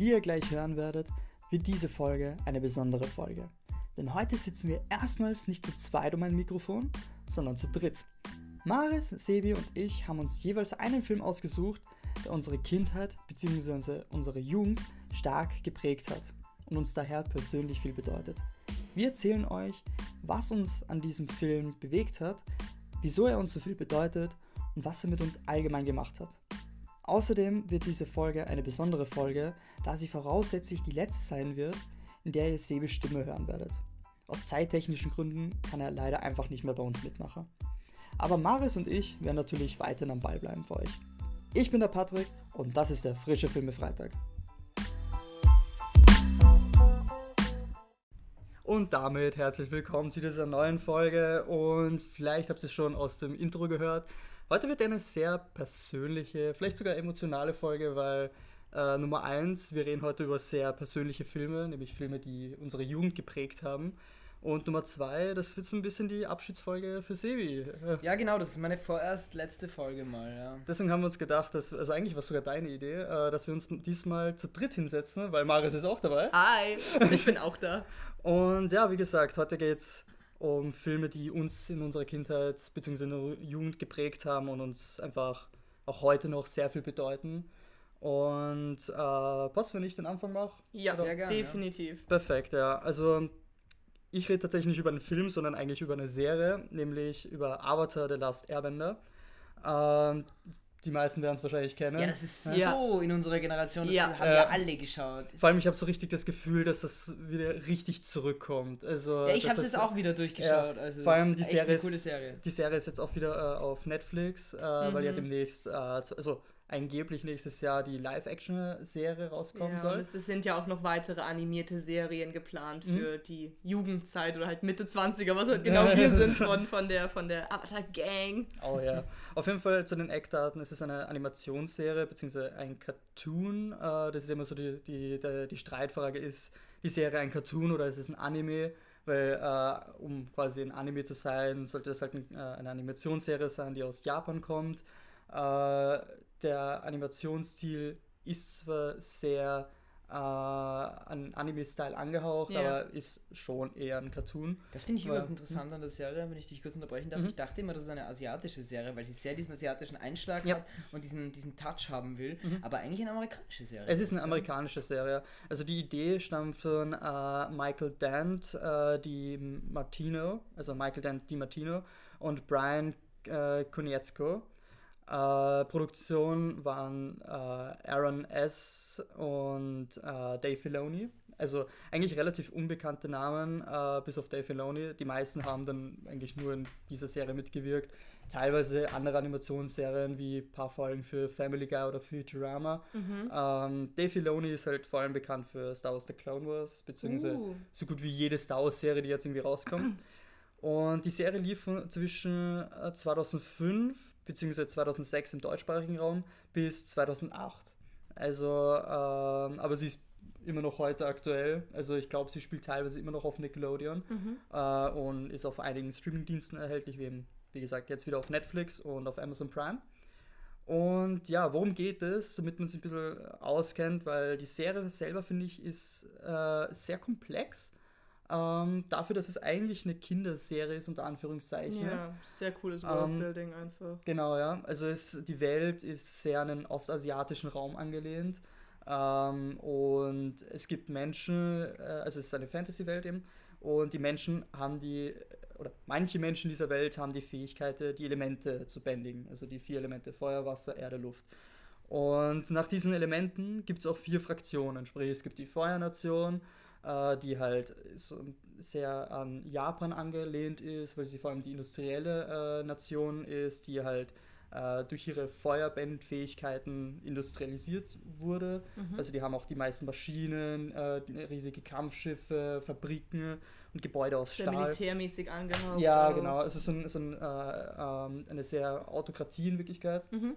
Wie ihr gleich hören werdet, wird diese Folge eine besondere Folge. Denn heute sitzen wir erstmals nicht zu zweit um ein Mikrofon, sondern zu dritt. Maris, Sebi und ich haben uns jeweils einen Film ausgesucht, der unsere Kindheit bzw. unsere Jugend stark geprägt hat und uns daher persönlich viel bedeutet. Wir erzählen euch, was uns an diesem Film bewegt hat, wieso er uns so viel bedeutet und was er mit uns allgemein gemacht hat. Außerdem wird diese Folge eine besondere Folge, da sie voraussichtlich die letzte sein wird, in der ihr Sebes Stimme hören werdet. Aus zeittechnischen Gründen kann er leider einfach nicht mehr bei uns mitmachen. Aber Maris und ich werden natürlich weiterhin am Ball bleiben für euch. Ich bin der Patrick und das ist der frische Filme Freitag. Und damit herzlich willkommen zu dieser neuen Folge und vielleicht habt ihr es schon aus dem Intro gehört. Heute wird eine sehr persönliche, vielleicht sogar emotionale Folge, weil äh, Nummer eins, wir reden heute über sehr persönliche Filme, nämlich Filme, die unsere Jugend geprägt haben. Und Nummer zwei, das wird so ein bisschen die Abschiedsfolge für Sevi. Ja, genau, das ist meine vorerst letzte Folge mal, ja. Deswegen haben wir uns gedacht, dass, also eigentlich war es sogar deine Idee, äh, dass wir uns diesmal zu dritt hinsetzen, weil Maris ist auch dabei. Hi, ich bin auch da. Und ja, wie gesagt, heute geht es um Filme, die uns in unserer Kindheit bzw. in der Jugend geprägt haben und uns einfach auch heute noch sehr viel bedeuten. Und äh, passt, wenn ich den Anfang mache? Ja, sehr gerne. Definitiv. Perfekt, ja. Also ich rede tatsächlich nicht über einen Film, sondern eigentlich über eine Serie, nämlich über Avatar The Last Airbender. Ähm, die meisten werden es wahrscheinlich kennen. Ja, das ist ja. so in unserer Generation, das ja. haben äh, wir alle geschaut. Vor allem, ich habe so richtig das Gefühl, dass das wieder richtig zurückkommt. Also, ja, ich habe es jetzt auch wieder durchgeschaut. Ja, also vor allem die Serie, ist, Serie. die Serie ist jetzt auch wieder äh, auf Netflix, äh, mhm. weil ja demnächst, äh, also angeblich nächstes Jahr die Live-Action-Serie rauskommen ja, soll. Und es sind ja auch noch weitere animierte Serien geplant mhm. für die Jugendzeit oder halt Mitte 20er, was halt genau wir sind von, von der, von der Avatar-Gang. Oh ja. Auf jeden Fall zu den Eckdaten, es ist eine Animationsserie beziehungsweise ein Cartoon. Äh, das ist immer so die, die, die, die Streitfrage, ist die Serie ein Cartoon oder ist es ein Anime? Weil, äh, um quasi ein Anime zu sein, sollte das halt ein, äh, eine Animationsserie sein, die aus Japan kommt. Äh, der Animationsstil ist zwar sehr äh, an Anime-Style angehaucht, ja. aber ist schon eher ein Cartoon. Das finde ich überhaupt interessant an der Serie, wenn ich dich kurz unterbrechen darf. Mhm. Ich dachte immer, das ist eine asiatische Serie, weil sie sehr diesen asiatischen Einschlag ja. hat und diesen, diesen Touch haben will, mhm. aber eigentlich eine amerikanische Serie. Es ist eine amerikanische Serie. Also die Idee stammt von äh, Michael Dent, äh, die Martino, also Michael Dent, die Martino und Brian äh, Konietzko. Äh, Produktion waren äh, Aaron S. und äh, Dave Filoni. Also eigentlich relativ unbekannte Namen, äh, bis auf Dave Filoni. Die meisten haben dann eigentlich nur in dieser Serie mitgewirkt. Teilweise andere Animationsserien wie ein paar Folgen für Family Guy oder Futurama. Mhm. Ähm, Dave Filoni ist halt vor allem bekannt für Star Wars The Clone Wars, beziehungsweise uh. so gut wie jede Star Wars Serie, die jetzt irgendwie rauskommt. Und die Serie lief zwischen 2005 äh, beziehungsweise 2006 im deutschsprachigen Raum bis 2008. Also, ähm, aber sie ist immer noch heute aktuell. Also ich glaube, sie spielt teilweise immer noch auf Nickelodeon mhm. äh, und ist auf einigen Streamingdiensten erhältlich, wie, eben, wie gesagt jetzt wieder auf Netflix und auf Amazon Prime. Und ja, worum geht es, damit man sich ein bisschen auskennt, weil die Serie selber, finde ich, ist äh, sehr komplex ähm, dafür, dass es eigentlich eine Kinderserie ist, unter Anführungszeichen. Ja, sehr cooles ähm, Worldbuilding ähm, einfach. Genau, ja. Also es, die Welt ist sehr an den ostasiatischen Raum angelehnt. Ähm, und es gibt Menschen, äh, also es ist eine Fantasy-Welt eben, und die Menschen haben die, oder manche Menschen dieser Welt haben die Fähigkeit, die Elemente zu bändigen. Also die vier Elemente, Feuer, Wasser, Erde, Luft. Und nach diesen Elementen gibt es auch vier Fraktionen. Sprich, es gibt die Feuernation, äh, die halt so sehr an Japan angelehnt ist, weil sie vor allem die industrielle äh, Nation ist, die halt äh, durch ihre Feuerbandfähigkeiten industrialisiert wurde. Mhm. Also die haben auch die meisten Maschinen, äh, riesige Kampfschiffe, Fabriken und Gebäude aus sehr Stahl. militärmäßig angehaucht. Ja, auch. genau. Es ist so, ein, so ein, äh, ähm, eine sehr Autokratie in Wirklichkeit. Mhm.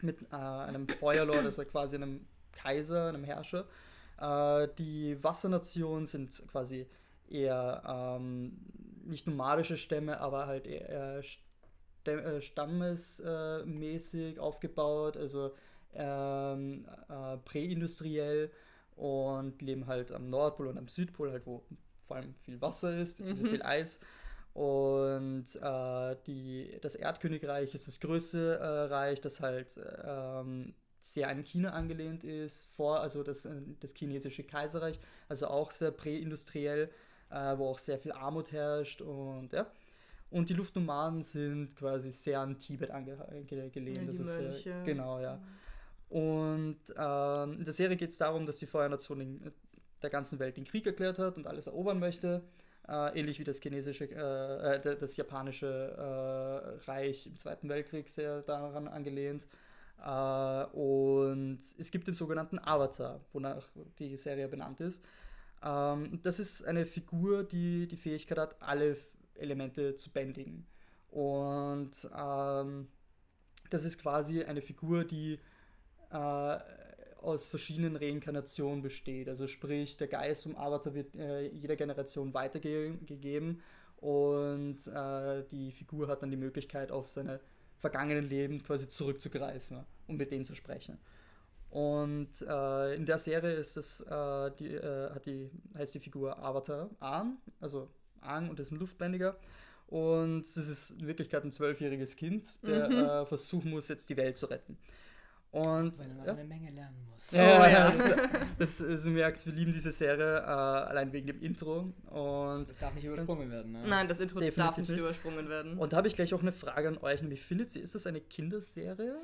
Mit äh, einem Feuerlord, also quasi einem Kaiser, einem Herrscher. Äh, die Wassernationen sind quasi eher ähm, nicht nomadische Stämme, aber halt eher äh, stammesmäßig aufgebaut, also ähm, äh, präindustriell. und leben halt am Nordpol und am Südpol, halt wo vor allem viel Wasser ist, beziehungsweise Mhm. viel Eis. Und äh, die, das Erdkönigreich ist das größte äh, Reich, das halt ähm, sehr an China angelehnt ist, vor, also das, äh, das chinesische Kaiserreich, also auch sehr präindustriell, äh, wo auch sehr viel Armut herrscht und ja. Und die Luftnomaden sind quasi sehr an Tibet angelehnt. Ja, das ist, äh, genau, ja. Und ähm, in der Serie geht es darum, dass die Feuernation in der ganzen Welt den Krieg erklärt hat und alles erobern möchte. Äh, ähnlich wie das chinesische, äh, äh, das japanische äh, Reich im Zweiten Weltkrieg sehr daran angelehnt. Äh, und es gibt den sogenannten Avatar, wonach die Serie benannt ist. Ähm, das ist eine Figur, die die Fähigkeit hat, alle Elemente zu bändigen. Und ähm, das ist quasi eine Figur, die äh, aus verschiedenen Reinkarnationen besteht. Also sprich, der Geist vom Avatar wird äh, jeder Generation weitergegeben und äh, die Figur hat dann die Möglichkeit, auf seine vergangenen Leben quasi zurückzugreifen, um mit denen zu sprechen. Und äh, in der Serie ist das, äh, die, äh, hat die, heißt die Figur Avatar Aang, also Aang und ist ein Luftbändiger. Und das ist in Wirklichkeit ein zwölfjähriges Kind, der Mhm. äh, versuchen muss, jetzt die Welt zu retten. Und Weil noch ja. eine Menge lernen muss. Ja, Oh, ja. Das, also, du merkst, wir lieben diese Serie äh, allein wegen dem Intro. Und, Das darf nicht übersprungen werden. Ne? Nein, das Intro Definitiv darf nicht nicht. übersprungen werden. und da habe ich gleich auch eine Frage an euch, nämlich findet ihr, ist das eine Kinderserie?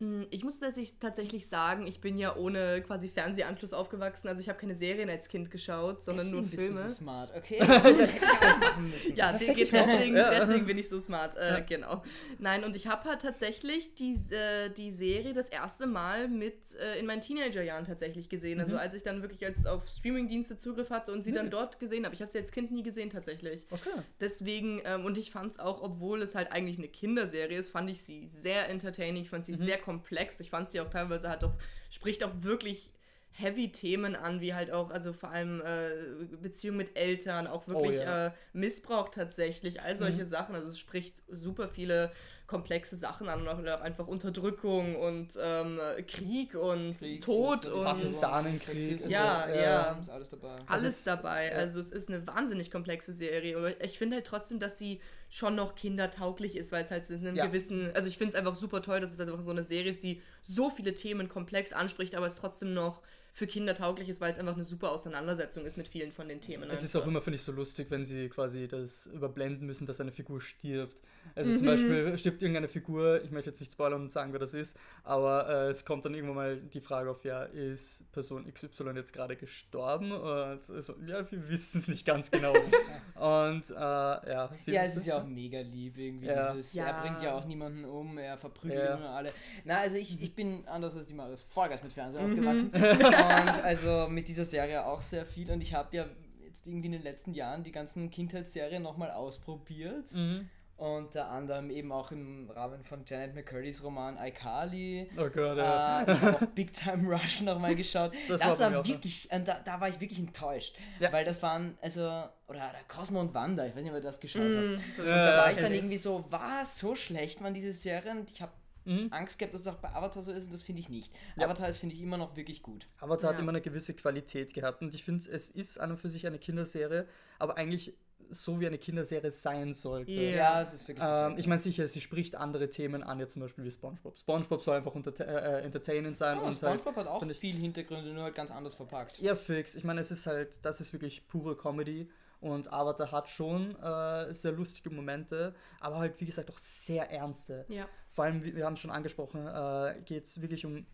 Mm, Ich muss tatsächlich, tatsächlich sagen, ich bin ja ohne quasi Fernsehanschluss aufgewachsen. Also ich habe keine Serien als Kind geschaut, sondern nur Deswegen bist Filme. du so smart, okay? Ja, deswegen, deswegen bin ich so smart. Äh, Ja. Genau. Nein, und ich habe halt tatsächlich die, äh, die Serie das erste Mal mit äh, in meinen Teenagerjahren tatsächlich gesehen. Also Mhm. als ich dann wirklich als auf Streamingdienste Zugriff hatte und sie dann Wirklich? dort gesehen habe. Ich habe sie als Kind nie gesehen tatsächlich. Okay. Deswegen, ähm, und ich fand es auch, obwohl es halt eigentlich eine Kinderserie ist, fand ich sie sehr entertaining, ich fand sie Mhm. sehr komplex. Ich fand sie auch teilweise halt auch, spricht auch wirklich heavy Themen an, wie halt auch, also vor allem äh, Beziehung mit Eltern, auch wirklich Oh ja. äh, Missbrauch tatsächlich, all solche Mhm. Sachen. Also es spricht super viele komplexe Sachen an und auch, auch einfach Unterdrückung und ähm, Krieg und Krieg, Tod und Partisanenkrieg, Ja, ja. ja. Ist alles dabei. alles ist- dabei. Also es ist eine wahnsinnig komplexe Serie. Aber ich finde halt trotzdem, dass sie schon noch kindertauglich ist, weil es halt in einem Ja. gewissen, also ich finde es einfach super toll, dass es einfach so eine Serie ist, die so viele Themen komplex anspricht, aber es trotzdem noch für Kinder tauglich ist, weil es einfach eine super Auseinandersetzung ist mit vielen von den Themen. Es ist einfach. auch immer, finde ich, so lustig, wenn sie quasi das überblenden müssen, dass eine Figur stirbt. Also Mhm. zum Beispiel stirbt irgendeine Figur, ich möchte jetzt nicht spoilern und sagen, wer das ist, aber äh, es kommt dann irgendwann mal die Frage auf, ja, ist Person XY jetzt gerade gestorben? Und also, ja, wir wissen es nicht ganz genau. und äh, ja, sie- Ja, es ist ja auch mega lieb irgendwie. Ja. Dieses, Ja. Er bringt ja auch niemanden um, er verprügelt Ja. immer alle. Na, also ich, ich bin anders als die Marius Vollgas mit Fernsehen Mhm. aufgewachsen. Und also mit dieser Serie auch sehr viel. Und ich habe ja jetzt irgendwie in den letzten Jahren die ganzen Kindheitsserien nochmal ausprobiert. Mhm. Unter anderem eben auch im Rahmen von Janet McCurdy's Roman iCarly. Oh Gott, ja. Äh, ich habe auch Big Time Rush nochmal geschaut. Das Das, war war wirklich, da, da war ich wirklich enttäuscht. Ja. Weil das waren, also, oder der Cosmo und Wanda, ich weiß nicht, ob ihr das geschaut Mm, habt. so- Und Ja, da war ich dann irgendwie so, was, so schlecht waren diese Serien? Und ich habe Mhm. Angst gehabt, dass es auch bei Avatar so ist und das finde ich nicht. Ja. Avatar ist, finde ich, immer noch wirklich gut. Avatar hat Ja. immer eine gewisse Qualität gehabt und ich finde, es ist an und für sich eine Kinderserie, aber eigentlich so wie eine Kinderserie sein sollte. Ja. es ist wirklich Ähm, ich meine sicher, sie spricht andere Themen an, jetzt zum Beispiel wie SpongeBob. SpongeBob soll einfach unter, äh, entertainend sein oh, und Spongebob hat auch viel Hintergründe, nur halt ganz anders verpackt. Ja, fix. Ich meine, es ist halt, das ist wirklich pure Comedy und Avatar hat schon äh, sehr lustige Momente, aber halt, wie gesagt, auch sehr ernste. Ja. Vor allem, wir haben es schon angesprochen, äh, geht es wirklich um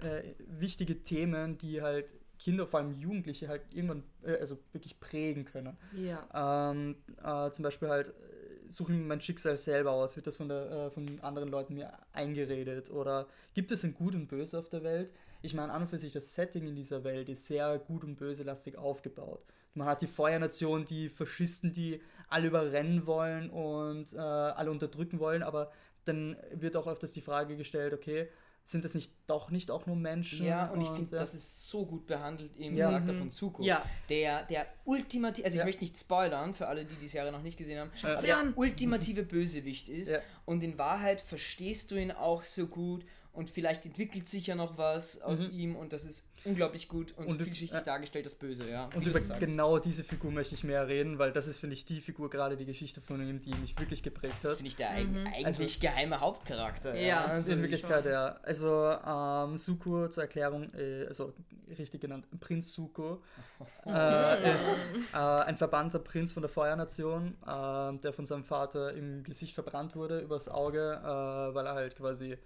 äh, wichtige Themen, die halt Kinder, vor allem Jugendliche, halt irgendwann, äh, also wirklich prägen können. Ja. Ähm, äh, zum Beispiel halt, äh, suche ich mir mein Schicksal selber aus, wird das von, der, äh, von anderen Leuten mir eingeredet oder gibt es ein Gut und Böse auf der Welt? Ich meine, an und für sich, das Setting in dieser Welt ist sehr gut und böselastig aufgebaut. Man hat die Feuernation, die Faschisten, die alle überrennen wollen und äh, alle unterdrücken wollen, aber dann wird auch öfters die Frage gestellt, okay, sind das nicht doch nicht auch nur Menschen? Ja, und ich finde, ja. das ist so gut behandelt im Ja. Charakter Mhm. von Zuko. Ja. Der, der ultimative, also Ja. ich möchte nicht spoilern für alle, die die Serie noch nicht gesehen haben, aber der ultimative Bösewicht ist Ja. und in Wahrheit verstehst du ihn auch so gut und vielleicht entwickelt sich ja noch was aus mhm. ihm und das ist unglaublich gut und, und vielschichtig äh, dargestellt, das Böse, ja. Und über genau diese Figur möchte ich mehr reden, weil das ist, finde ich, die Figur, gerade die Geschichte von ihm, die mich wirklich geprägt hat. Das finde ich der mhm. eigentlich also, geheime Hauptcharakter. Ja, ja also in Wirklichkeit, ja. Also, ähm, Suko zur Erklärung, äh, also richtig genannt, Prinz Suko, äh, ist äh, ein verbannter Prinz von der Feuernation, äh, der von seinem Vater im Gesicht verbrannt wurde, übers Auge, äh, weil er halt quasi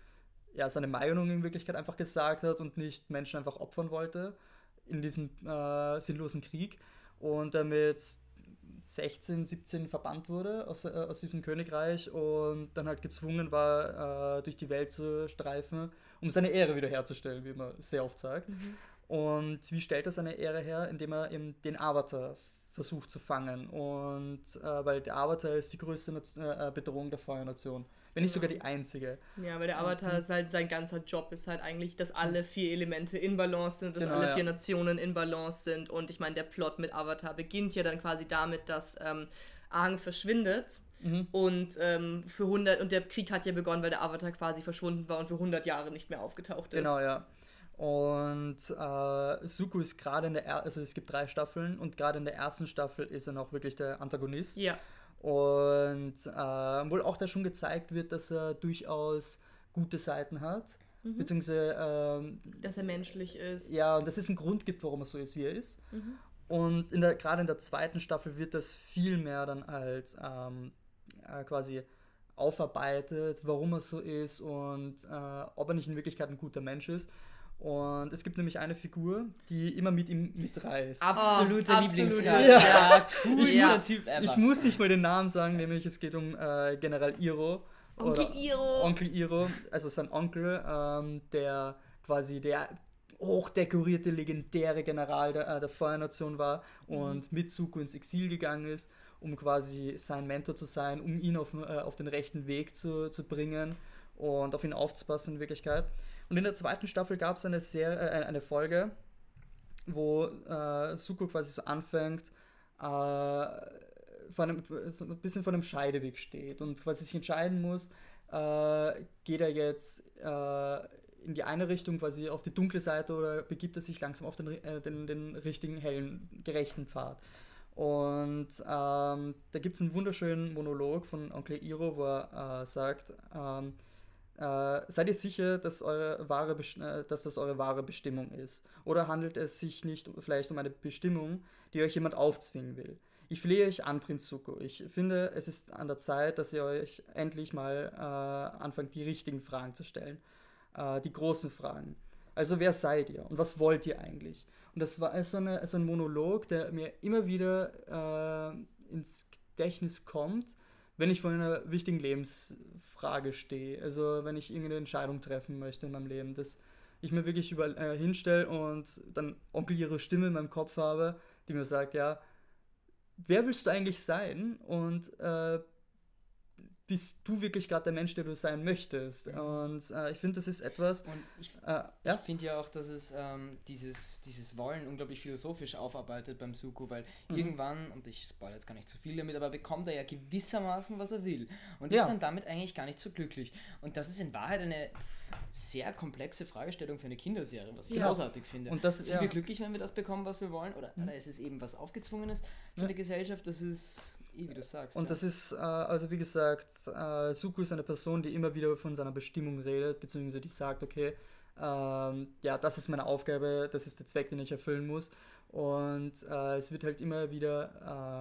ja, seine Meinung in Wirklichkeit einfach gesagt hat und nicht Menschen einfach opfern wollte in diesem äh, sinnlosen Krieg und damit 16, 17 verbannt wurde aus, äh, aus diesem Königreich und dann halt gezwungen war, äh, durch die Welt zu streifen, um seine Ehre wiederherzustellen, wie man sehr oft sagt. Mhm. Und wie stellt er seine Ehre her? Indem er eben den Avatar versucht zu fangen. Und äh, weil der Avatar ist die größte äh, Bedrohung der Feuernation wenn nicht sogar die einzige. Ja, weil der Avatar ist halt, sein ganzer Job ist halt eigentlich, dass alle vier Elemente in Balance sind, dass genau, alle vier ja. Nationen in Balance sind. Und ich meine, der Plot mit Avatar beginnt ja dann quasi damit, dass ähm, Aang verschwindet. Mhm. Und ähm, für 100 und der Krieg hat ja begonnen, weil der Avatar quasi verschwunden war und für 100 Jahre nicht mehr aufgetaucht ist. Genau, ja. Und äh, Suku ist gerade in der, er also es gibt drei Staffeln und gerade in der ersten Staffel ist er noch wirklich der Antagonist. Ja. Und äh, wohl auch da schon gezeigt wird, dass er durchaus gute Seiten hat. Mhm. Beziehungsweise. Ähm, dass er menschlich ist. Ja, und dass es einen Grund gibt, warum er so ist, wie er ist. Mhm. Und in der, gerade in der zweiten Staffel wird das viel mehr dann als ähm, äh, quasi aufarbeitet, warum er so ist und äh, ob er nicht in Wirklichkeit ein guter Mensch ist. Und es gibt nämlich eine Figur, die immer mit ihm mitreist. Absoluter oh, Lieblingscharakter. Ja, ja, cool. Ich, ja. muss, Typ ever. ich muss nicht mal den Namen sagen, nämlich es geht um äh, General Iro. Onkel Iro. Onkel Iro, also sein Onkel, ähm, der quasi der hochdekorierte, legendäre General der, äh, der Feuernation war und mhm. mit Suko ins Exil gegangen ist, um quasi sein Mentor zu sein, um ihn auf, äh, auf den rechten Weg zu, zu bringen und auf ihn aufzupassen in Wirklichkeit. Und in der zweiten Staffel gab es eine, äh, eine Folge, wo äh, Suko quasi so anfängt, äh, vor einem, so ein bisschen vor einem Scheideweg steht und quasi sich entscheiden muss, äh, geht er jetzt äh, in die eine Richtung, quasi auf die dunkle Seite, oder begibt er sich langsam auf den, äh, den, den richtigen, hellen, gerechten Pfad. Und ähm, da gibt es einen wunderschönen Monolog von Onkel Iro, wo er sagt, ähm, äh, seid ihr sicher, dass, eure wahre äh, dass das eure wahre Bestimmung ist? Oder handelt es sich nicht vielleicht um eine Bestimmung, die euch jemand aufzwingen will? Ich flehe euch an, Prinz Zuko. Ich finde, es ist an der Zeit, dass ihr euch endlich mal äh, anfangt, die richtigen Fragen zu stellen. Äh, die großen Fragen. Also, wer seid ihr und was wollt ihr eigentlich? Und das war so, eine, so ein Monolog, der mir immer wieder äh, ins Gedächtnis kommt, wenn ich vor einer wichtigen Lebensfrage stehe, also wenn ich irgendeine Entscheidung treffen möchte in meinem Leben, dass ich mir wirklich über, äh, hinstelle und dann Onkel ihre Stimme in meinem Kopf habe, die mir sagt, ja, wer willst du eigentlich sein? Und äh, bist du wirklich gerade der Mensch, der du sein möchtest. Und äh, ich finde, das ist etwas. Und ich, äh, ja? ich finde ja auch, dass es ähm, dieses, dieses Wollen unglaublich philosophisch aufarbeitet beim Suku, weil mhm. irgendwann, und ich spoilere jetzt gar nicht zu viel damit, aber bekommt er ja gewissermaßen, was er will. Und ja. ist dann damit eigentlich gar nicht so glücklich. Und das ist in Wahrheit eine sehr komplexe Fragestellung für eine Kinderserie, was ich ja. großartig finde. Und das, Sind ja. wir glücklich, wenn wir das bekommen, was wir wollen? Oder, mhm. oder ist es eben was Aufgezwungenes von der Gesellschaft? Das ist Eh, wie du sagst. Und ja. das ist, äh, also wie gesagt, äh, Suku ist eine Person, die immer wieder von seiner Bestimmung redet, beziehungsweise die sagt, okay, ähm, ja, das ist meine Aufgabe, das ist der Zweck, den ich erfüllen muss. Und äh, es wird halt immer wieder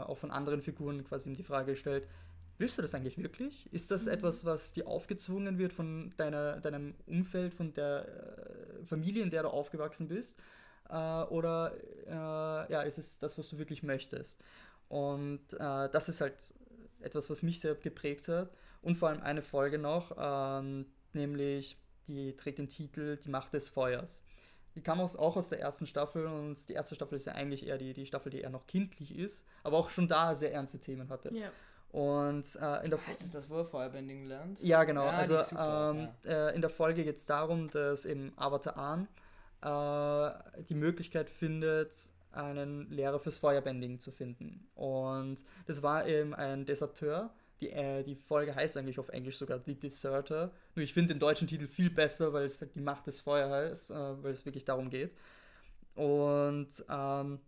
äh, auch von anderen Figuren quasi die Frage gestellt, willst du das eigentlich wirklich? Ist das mhm. etwas, was dir aufgezwungen wird von deiner, deinem Umfeld, von der äh, Familie, in der du aufgewachsen bist? Äh, oder ja, ist es das, was du wirklich möchtest? Und äh, das ist halt etwas, was mich sehr geprägt hat. Und vor allem eine Folge noch, ähm, nämlich die trägt den Titel Die Macht des Feuers. Die kam aus, auch aus der ersten Staffel und die erste Staffel ist ja eigentlich eher die, die Staffel, die eher noch kindlich ist, aber auch schon da sehr ernste Themen hatte. Ja. Und äh, in der heißt es das, wo er Feuerbending lernt? Ja, genau. Ja, also ähm, ja. Äh, in der Folge geht es darum, dass eben Avatar Ahn äh, die Möglichkeit findet, einen Lehrer fürs Feuerbending zu finden. Und das war eben ein Deserteur, die, äh, die Folge heißt eigentlich auf Englisch sogar The Deserter. Nur ich finde den deutschen Titel viel besser, weil es halt die Macht des Feuer heißt, äh, weil es wirklich darum geht. Und ähm,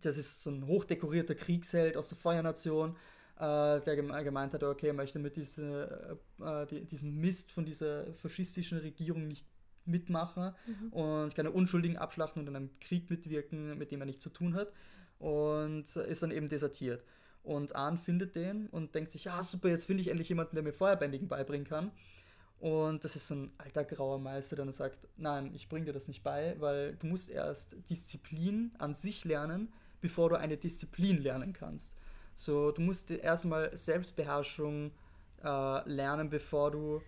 das ist so ein hochdekorierter Kriegsheld aus der Feuernation, äh, der gemeint hat, okay, er möchte mit diese, äh, die, diesem Mist von dieser faschistischen Regierung nicht mitmachen mhm. und keine Unschuldigen abschlachten und in einem Krieg mitwirken, mit dem er nichts zu tun hat. Und ist dann eben desertiert. Und Ahn findet den und denkt sich, ja super, jetzt finde ich endlich jemanden, der mir Feuerbändigen beibringen kann. Und das ist so ein alter grauer Meister, der dann sagt, nein, ich bringe dir das nicht bei, weil du musst erst Disziplin an sich lernen, bevor du eine Disziplin lernen kannst. So, du musst erstmal Selbstbeherrschung äh, lernen, bevor du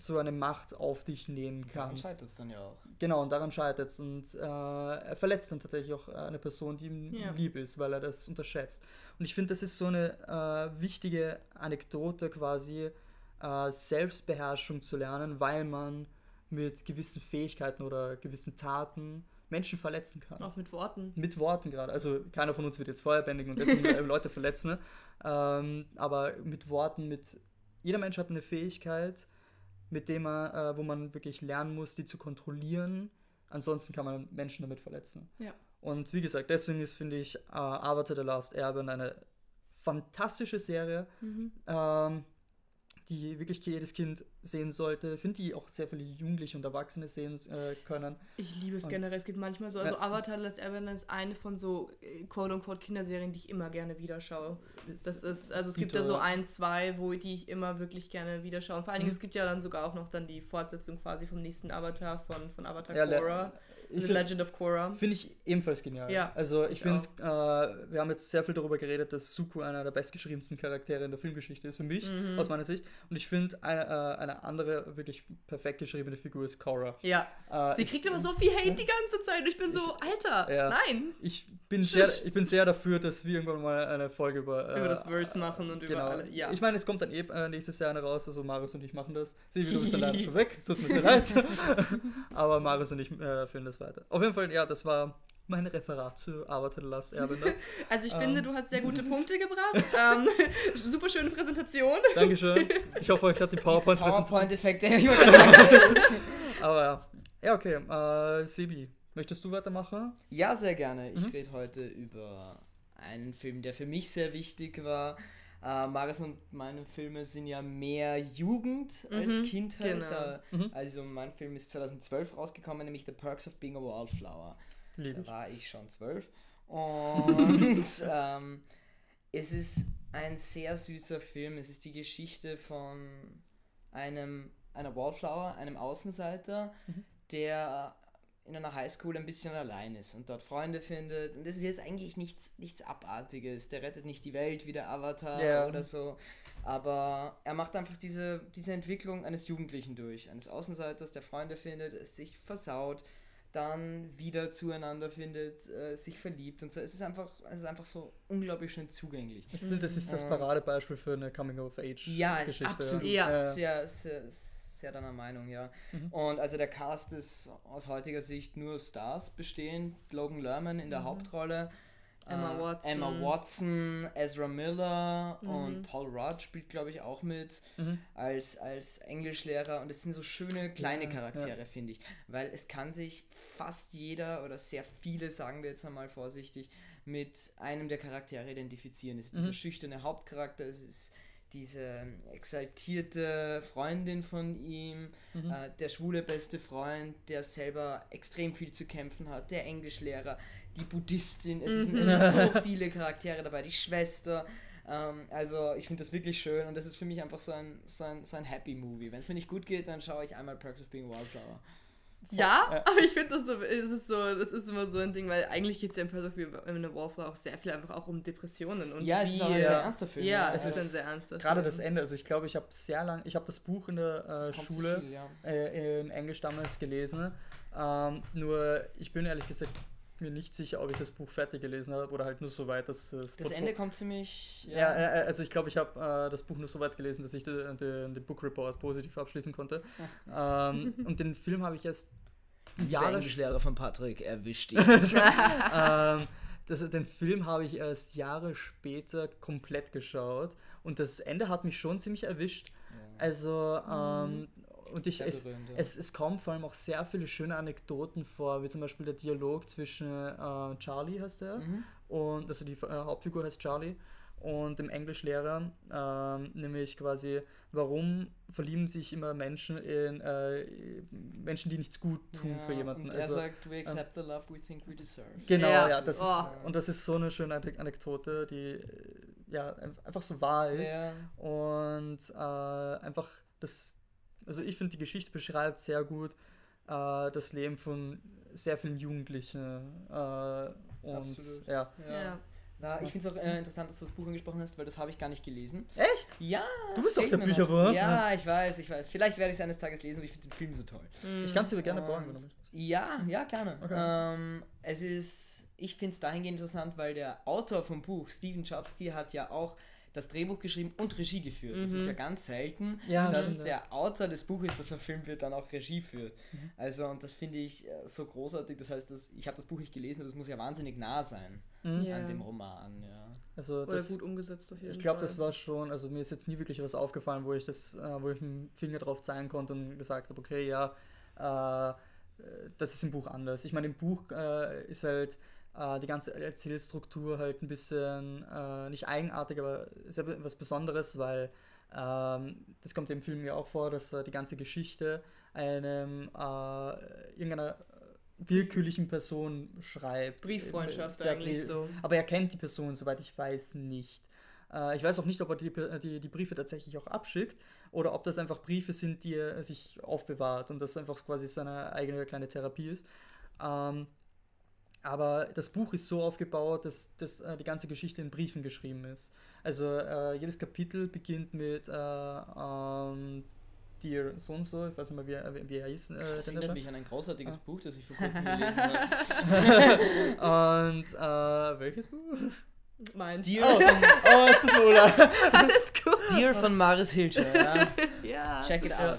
so eine Macht auf dich nehmen kannst. Daran scheitert es dann ja auch. Genau, und daran scheitert es. Und äh, er verletzt dann tatsächlich auch eine Person, die ihm ja. lieb ist, weil er das unterschätzt. Und ich finde, das ist so eine äh, wichtige Anekdote quasi, äh, Selbstbeherrschung zu lernen, weil man mit gewissen Fähigkeiten oder gewissen Taten Menschen verletzen kann. Auch mit Worten. Mit Worten gerade. Also keiner von uns wird jetzt Feuer bändigen und deswegen Leute verletzen. Ne? Ähm, aber mit Worten, mit jeder Mensch hat eine Fähigkeit, mit dem man, äh, wo man wirklich lernen muss, die zu kontrollieren. Ansonsten kann man Menschen damit verletzen. Ja. Und wie gesagt, deswegen ist, finde ich, äh, Avatar The Last Airbender eine fantastische Serie. Mhm. Ähm, die wirklich jedes Kind sehen sollte. Ich finde, die auch sehr viele Jugendliche und Erwachsene sehen äh, können. Ich liebe es und generell. Es gibt manchmal so, also. Avatar Last Airbender ist eine von so äh, quote-unquote Kinderserien, die ich immer gerne wieder schaue. Das ist, also es gibt ja so ein, zwei, wo die ich immer wirklich gerne wieder schaue. Und vor allen Dingen, mhm. es gibt ja dann sogar auch noch dann die Fortsetzung quasi vom nächsten Avatar von, von Avatar ja, Korra. The find, Legend of Korra. Finde ich ebenfalls genial. Ja, also ich, ich finde, äh, wir haben jetzt sehr viel darüber geredet, dass Suku einer der bestgeschriebensten Charaktere in der Filmgeschichte ist, für mich, mhm. aus meiner Sicht. Und ich finde, eine, äh, eine andere wirklich perfekt geschriebene Figur ist Korra. Ja. Äh, Sie kriegt aber so viel Hate die ganze Zeit. Und ich bin so, Alter, ja. nein. Ich bin, sehr, ich bin sehr dafür, dass wir irgendwann mal eine Folge über... Äh, über das Verse machen und genau. über alle, ja. Ich meine, es kommt dann eh äh, nächstes Jahr eine raus, also Marius und ich machen das. Sie, du bist dann leider schon weg, tut mir sehr leid. aber Marius und ich äh, führen weiter. Auf jeden Fall, ja, das war mein Referat zu Avatar The Last Airbender. Also ich ähm. finde, du hast sehr gute Punkte gebracht. ähm, super schöne Präsentation. Dankeschön. Ich hoffe, euch hat die PowerPoint-Präsentation... PowerPoint-Effekte. Aber ja. Ja, okay. Äh, Sebi, möchtest du weitermachen? Ja, sehr gerne. Ich mhm. rede heute über einen Film, der für mich sehr wichtig war. Äh, Maris und meine Filme sind ja mehr Jugend mhm, als Kindheit. Genau. Da, mhm. Also mein Film ist 2012 rausgekommen, nämlich The Perks of Being a Wallflower. Lieb da war ich schon zwölf. Und ähm, es ist ein sehr süßer Film. Es ist die Geschichte von einem einer Wallflower, einem Außenseiter, mhm. der in einer Highschool ein bisschen allein ist und dort Freunde findet. Und das ist jetzt eigentlich nichts, nichts Abartiges. Der rettet nicht die Welt wie der Avatar yeah. oder so. Aber er macht einfach diese, diese Entwicklung eines Jugendlichen durch. Eines Außenseiters, der Freunde findet, es sich versaut, dann wieder zueinander findet, äh, sich verliebt und so. Es ist einfach, es ist einfach so unglaublich schön zugänglich. Ich finde, das ist das Paradebeispiel für eine Coming-of-Age-Geschichte. Ja, ist absolut. Ja. Sehr, sehr, sehr deiner Meinung, ja. Mhm. Und also der Cast ist aus heutiger Sicht nur Stars bestehend. Logan Lerman in der mhm. Hauptrolle. Emma äh, Watson. Emma Watson, Ezra Miller mhm. und Paul Rudd spielt, glaube ich, auch mit mhm. als, als Englischlehrer. Und es sind so schöne kleine ja, Charaktere, ja. finde ich. Weil es kann sich fast jeder oder sehr viele, sagen wir jetzt einmal vorsichtig, mit einem der Charaktere identifizieren. Es ist mhm. dieser schüchterne Hauptcharakter, es ist diese exaltierte Freundin von ihm, mhm. äh, der schwule beste Freund, der selber extrem viel zu kämpfen hat, der Englischlehrer, die Buddhistin, es, mhm. sind, es sind so viele Charaktere dabei, die Schwester. Ähm, also ich finde das wirklich schön und das ist für mich einfach so ein, so ein, so ein Happy Movie. Wenn es mir nicht gut geht, dann schaue ich einmal Perks of Being Wildflower. Ja, ja, aber ich finde das so, es ist so, das ist immer so ein Ding, weil eigentlich geht es ja in Perfect in the Wallflower auch sehr viel einfach auch um Depressionen und Ja, es ist auch ein sehr ernster Film. Ja, es ist ein sehr ernster Film. Gerade das Ende, also ich glaube, ich habe sehr lang, ich habe das Buch in der äh, Schule viel, ja. äh, in Englisch damals gelesen, ähm, nur ich bin ehrlich gesagt mir nicht sicher, ob ich das Buch fertig gelesen habe oder halt nur so weit, dass das. Das Ende kommt ziemlich. Ja, ja äh, also ich glaube, ich habe äh, das Buch nur so weit gelesen, dass ich den, den, den Book Report positiv abschließen konnte. ähm, und den Film habe ich erst Jahre. Der Englischlehrer von Patrick erwischt ihn. ähm, das, den Film habe ich erst Jahre später komplett geschaut und das Ende hat mich schon ziemlich erwischt. Also, ähm, und ich, es, berühmt, ja. es, es kommen vor allem auch sehr viele schöne Anekdoten vor, wie zum Beispiel der Dialog zwischen äh, Charlie heißt er, mhm. und also die äh, Hauptfigur heißt Charlie und dem Englischlehrer, ähm, nämlich quasi, warum verlieben sich immer Menschen in äh, Menschen, die nichts gut tun ja, für jemanden. Und er also, sagt, we ähm, accept ähm, the love we think we deserve. Genau, ja, ja das oh. ist, und das ist so eine schöne Anekdote, die ja einfach so wahr ist ja. und äh, einfach das, also ich finde die Geschichte beschreibt sehr gut äh, das Leben von sehr vielen Jugendlichen äh, und Absolut. ja. ja. Na, ich finde es auch äh, interessant, dass du das Buch angesprochen hast, weil das habe ich gar nicht gelesen. Echt? Ja. Du bist doch der Bücherwurm. Ja, ich weiß, ich weiß. Vielleicht werde ich es eines Tages lesen, aber ich finde den Film so toll. Mhm. Ich kann es dir gerne borgen. Ja, ja, gerne. Okay. Ähm, es ist, ich finde es dahingehend interessant, weil der Autor vom Buch, Steven Chowski, hat ja auch das Drehbuch geschrieben und Regie geführt. Mhm. Das ist ja mhm. ganz selten, ja, dass stimmt. der Autor des Buches, das verfilmt wird, dann auch Regie führt. Mhm. Also, und das finde ich äh, so großartig. Das heißt, dass, ich habe das Buch nicht gelesen, aber das muss ja wahnsinnig nah sein mhm. an dem Roman. Ja. Also Oder gut umgesetzt auf jeden Ich glaube, das war schon, also mir ist jetzt nie wirklich was aufgefallen, wo ich das, äh, wo ich einen Finger drauf zeigen konnte und gesagt habe, okay, ja, äh, das ist im Buch anders. Ich meine, im Buch äh, ist halt äh, die ganze Erzählstruktur halt ein bisschen äh, nicht eigenartig, aber sehr was Besonderes, weil ähm, das kommt im Film ja auch vor, dass äh, die ganze Geschichte einem äh, irgendeiner willkürlichen Person schreibt. Brieffreundschaft ja, eigentlich so. Aber er kennt die Person, soweit ich weiß, nicht. Äh, ich weiß auch nicht, ob er die, die, die, Briefe tatsächlich auch abschickt oder ob das einfach Briefe sind, die er sich aufbewahrt und das einfach quasi seine eigene kleine Therapie ist. Ähm, aber das Buch ist so aufgebaut, dass, dass äh, die ganze Geschichte in Briefen geschrieben ist. Also äh, jedes Kapitel beginnt mit äh, ähm, Dear so und so, ich weiß nicht mehr, wie, wie er hieß. Äh, das erinnert mich an ein großartiges ah. Buch, das ich vor kurzem gelesen habe. und äh, welches Buch? Meins. Dear oh, von, oh, es ist Alles gut. Dear von Maris Hilscher, ja. ja. Check it out.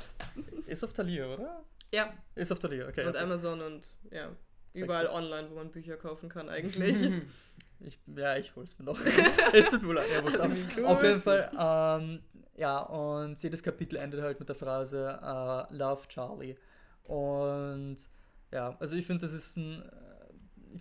Ist auf Thalia, oder? Ja. Ist auf Thalia, okay. Und okay. Amazon und ja. Überall online, wo man Bücher kaufen kann eigentlich. ich, ja, ich hol's mir noch. es tut mir leid. Ja, auf, auf jeden Fall. Ähm, ja, und jedes Kapitel endet halt mit der Phrase uh, Love Charlie. Und ja, also ich finde, das ist ein äh,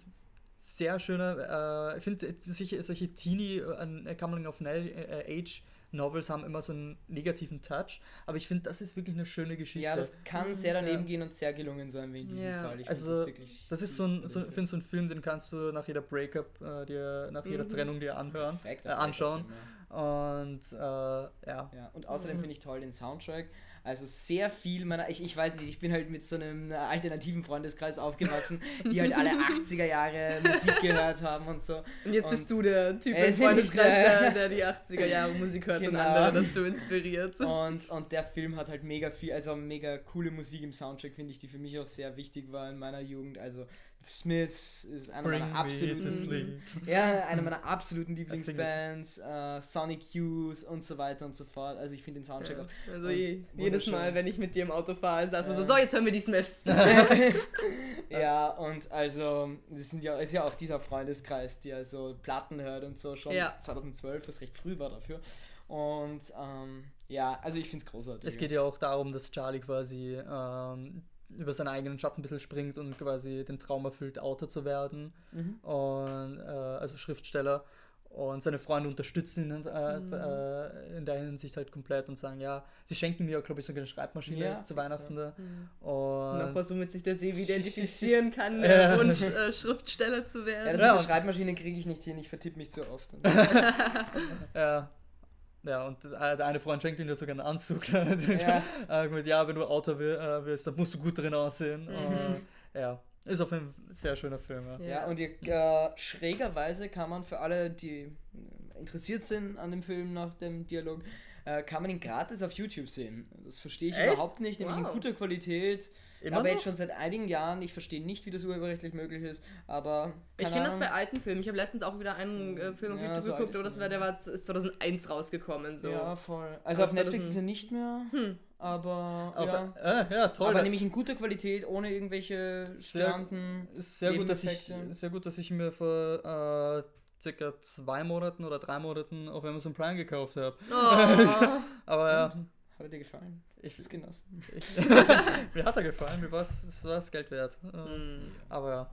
sehr schöner, äh, ich finde solche, solche Teenie, äh, Coming of Age Novels haben immer so einen negativen Touch, aber ich finde, das ist wirklich eine schöne Geschichte. Ja, das kann sehr daneben ja. gehen und sehr gelungen sein, wie in diesem ja. Fall. Ich also, das, das ist so ein, so, finde so ein Film, den kannst du nach jeder Breakup, äh, dir, nach jeder mhm. Trennung dir anhören, äh, anschauen. Und äh, ja. ja. Und außerdem mhm. finde ich toll den Soundtrack. Also sehr viel meiner, ich, ich weiß nicht, ich bin halt mit so einem alternativen Freundeskreis aufgewachsen, die halt alle 80er Jahre Musik gehört haben und so. Und jetzt und bist du der Typ im Freundeskreis, der, der, die 80er Jahre Musik hört genau. und andere dazu inspiriert. Und, und der Film hat halt mega viel, also mega coole Musik im Soundtrack, finde ich, die für mich auch sehr wichtig war in meiner Jugend. Also Smiths ist einer meiner absoluten ja, eine meiner absoluten Lieblingsbands, uh, Sonic Youth und so weiter und so fort. Also ich finde den Soundtrack ja. auch. Also je, jedes Mal, wenn ich mit dir im Auto fahre, sagst du ja. so, so jetzt hören wir die Smiths. ja, und also das sind ja ist ja auch dieser Freundeskreis, der so Platten hört und so schon ja. 2012, was recht früh war dafür. Und ähm, ja, also ich finde es großartig. Es geht ja auch darum, dass Charlie quasi ähm, über seinen eigenen Schatten ein bisschen springt und quasi den Traum erfüllt, Autor zu werden. Mhm. Und, äh, also Schriftsteller. Und seine Freunde unterstützen ihn äh, mhm. äh, in der Hinsicht halt komplett und sagen, ja, sie schenken mir, glaube ich, sogar eine Schreibmaschine ja, zu Weihnachten. So. Mhm. Und Noch was, womit sich der Sevi identifizieren kann, der Wunsch, äh, Schriftsteller zu werden. Ja, das ja. mit der Schreibmaschine kriege ich nicht hin, ich vertippe mich zu oft. ja, ja, und der eine Freund schenkt ihm ja sogar einen Anzug. ja. äh, ja, wenn du Autor äh, willst, dann musst du gut drin aussehen. Mhm. Uh, ja, ist auf jeden Fall ein sehr schöner Film. Ja, ja und die, äh, schrägerweise kann man für alle, die interessiert sind an dem Film nach dem Dialog, äh, kann man ihn gratis auf YouTube sehen. Das verstehe ich Echt? überhaupt nicht, nämlich wow. in guter Qualität. Immer aber noch? jetzt schon seit einigen Jahren. Ich verstehe nicht, wie das urheberrechtlich möglich ist, aber. Ich kenne das bei alten Filmen. Ich habe letztens auch wieder einen äh, Film auf ja, YouTube so geguckt, aber das war, der war ist 2001 rausgekommen. So. Ja, voll. Also, auf Netflix ist er nicht mehr. Hm. Aber auf, ja. Äh, ja, toll. Aber nämlich in guter Qualität, ohne irgendwelche Störenden. Sehr, sehr gut, dass ich, sehr gut, dass ich mir vor äh, circa zwei Monaten oder drei Monaten auf Amazon Prime gekauft habe. Oh. aber ja. Hat er dir gefallen? Ich es genossen. Ich, mir hat er gefallen, mir war es das Geld wert. Mm. Aber ja.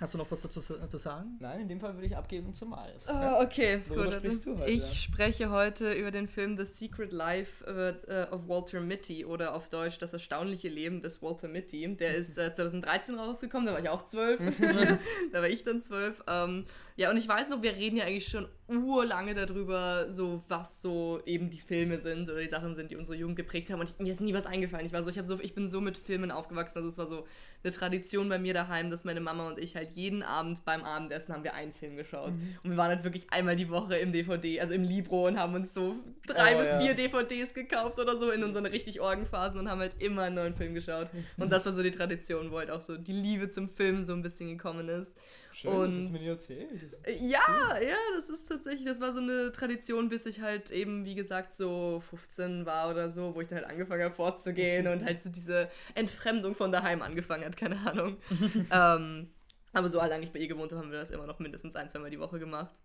Hast du noch was dazu zu sagen? Nein, in dem Fall würde ich abgeben zum Marius. Oh, okay, Worüber gut. Sprichst du heute? Ich spreche heute über den Film The Secret Life uh, of Walter Mitty oder auf Deutsch Das erstaunliche Leben des Walter Mitty. Der ist uh, 2013 rausgekommen, da war ich auch zwölf. da war ich dann zwölf. Ähm, ja, und ich weiß noch, wir reden ja eigentlich schon urlange darüber, so was so eben die Filme sind oder die Sachen sind, die unsere Jugend geprägt haben. Und ich, mir ist nie was eingefallen. Ich war so, ich habe so, ich bin so mit Filmen aufgewachsen. Also es war so eine Tradition bei mir daheim, dass meine Mama und ich halt jeden Abend beim Abendessen haben wir einen Film geschaut. Mhm. Und wir waren halt wirklich einmal die Woche im DVD, also im Libro und haben uns so drei oh, bis ja. vier DVDs gekauft oder so in unseren richtig Orgenphasen und haben halt immer einen neuen Film geschaut. Mhm. Und das war so die Tradition, wo halt auch so die Liebe zum Film so ein bisschen gekommen ist. Schön, und, das hast du mir nie erzählt. Ja, süß. ja, das ist tatsächlich, das war so eine Tradition, bis ich halt eben, wie gesagt, so 15 war oder so, wo ich dann halt angefangen habe fortzugehen und halt so diese Entfremdung von daheim angefangen hat, keine Ahnung. ähm, aber so lange ich bei ihr gewohnt habe, haben wir das immer noch mindestens ein, zweimal die Woche gemacht.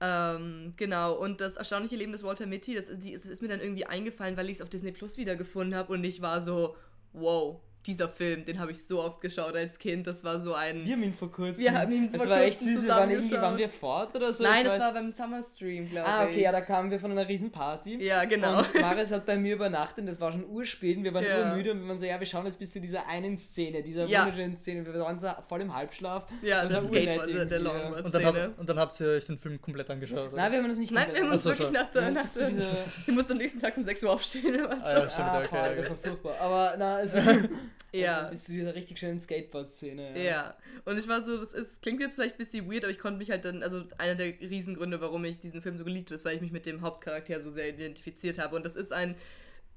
Ähm, genau, und das erstaunliche Leben des Walter Mitty, das, das ist mir dann irgendwie eingefallen, weil ich es auf Disney Plus wiedergefunden habe und ich war so, wow, dieser Film, den habe ich so oft geschaut als Kind. Das war so ein. Wir haben ihn vor kurzem. Wir haben ihn vor kurzem war echt süß. Waren, irgendwie, waren wir fort oder so? Nein, das war beim Summer Stream, glaube ich. Ah, okay, ja, da kamen wir von einer riesen Party. Ja, genau. Und Maris hat bei mir übernachtet. Das war schon urspät. Wir waren ja. urmüde und wir waren so, ja, wir schauen jetzt bis zu dieser einen Szene, dieser ja. wunderschönen Szene. Wir waren so voll im Halbschlaf. Ja, das, das Skateboard, der, der Longboard-Szene. Und, dann und dann habt ihr euch den Film komplett angeschaut. Nein, wir haben das nicht Nein, wir haben uns wirklich nach der. Nach der du musst am nächsten Tag um 6 Uhr aufstehen. Ah, ja, stimmt, ah, okay, das war furchtbar. Aber na, also. ja. Bis zu dieser richtig schönen Skateboard-Szene. Ja. ja. und ich war so, das ist, klingt jetzt vielleicht ein bisschen weird, aber ich konnte mich halt dann, also einer der Riesengründe, warum ich diesen Film so geliebt habe, ist, weil ich mich mit dem Hauptcharakter so sehr identifiziert habe. Und das ist ein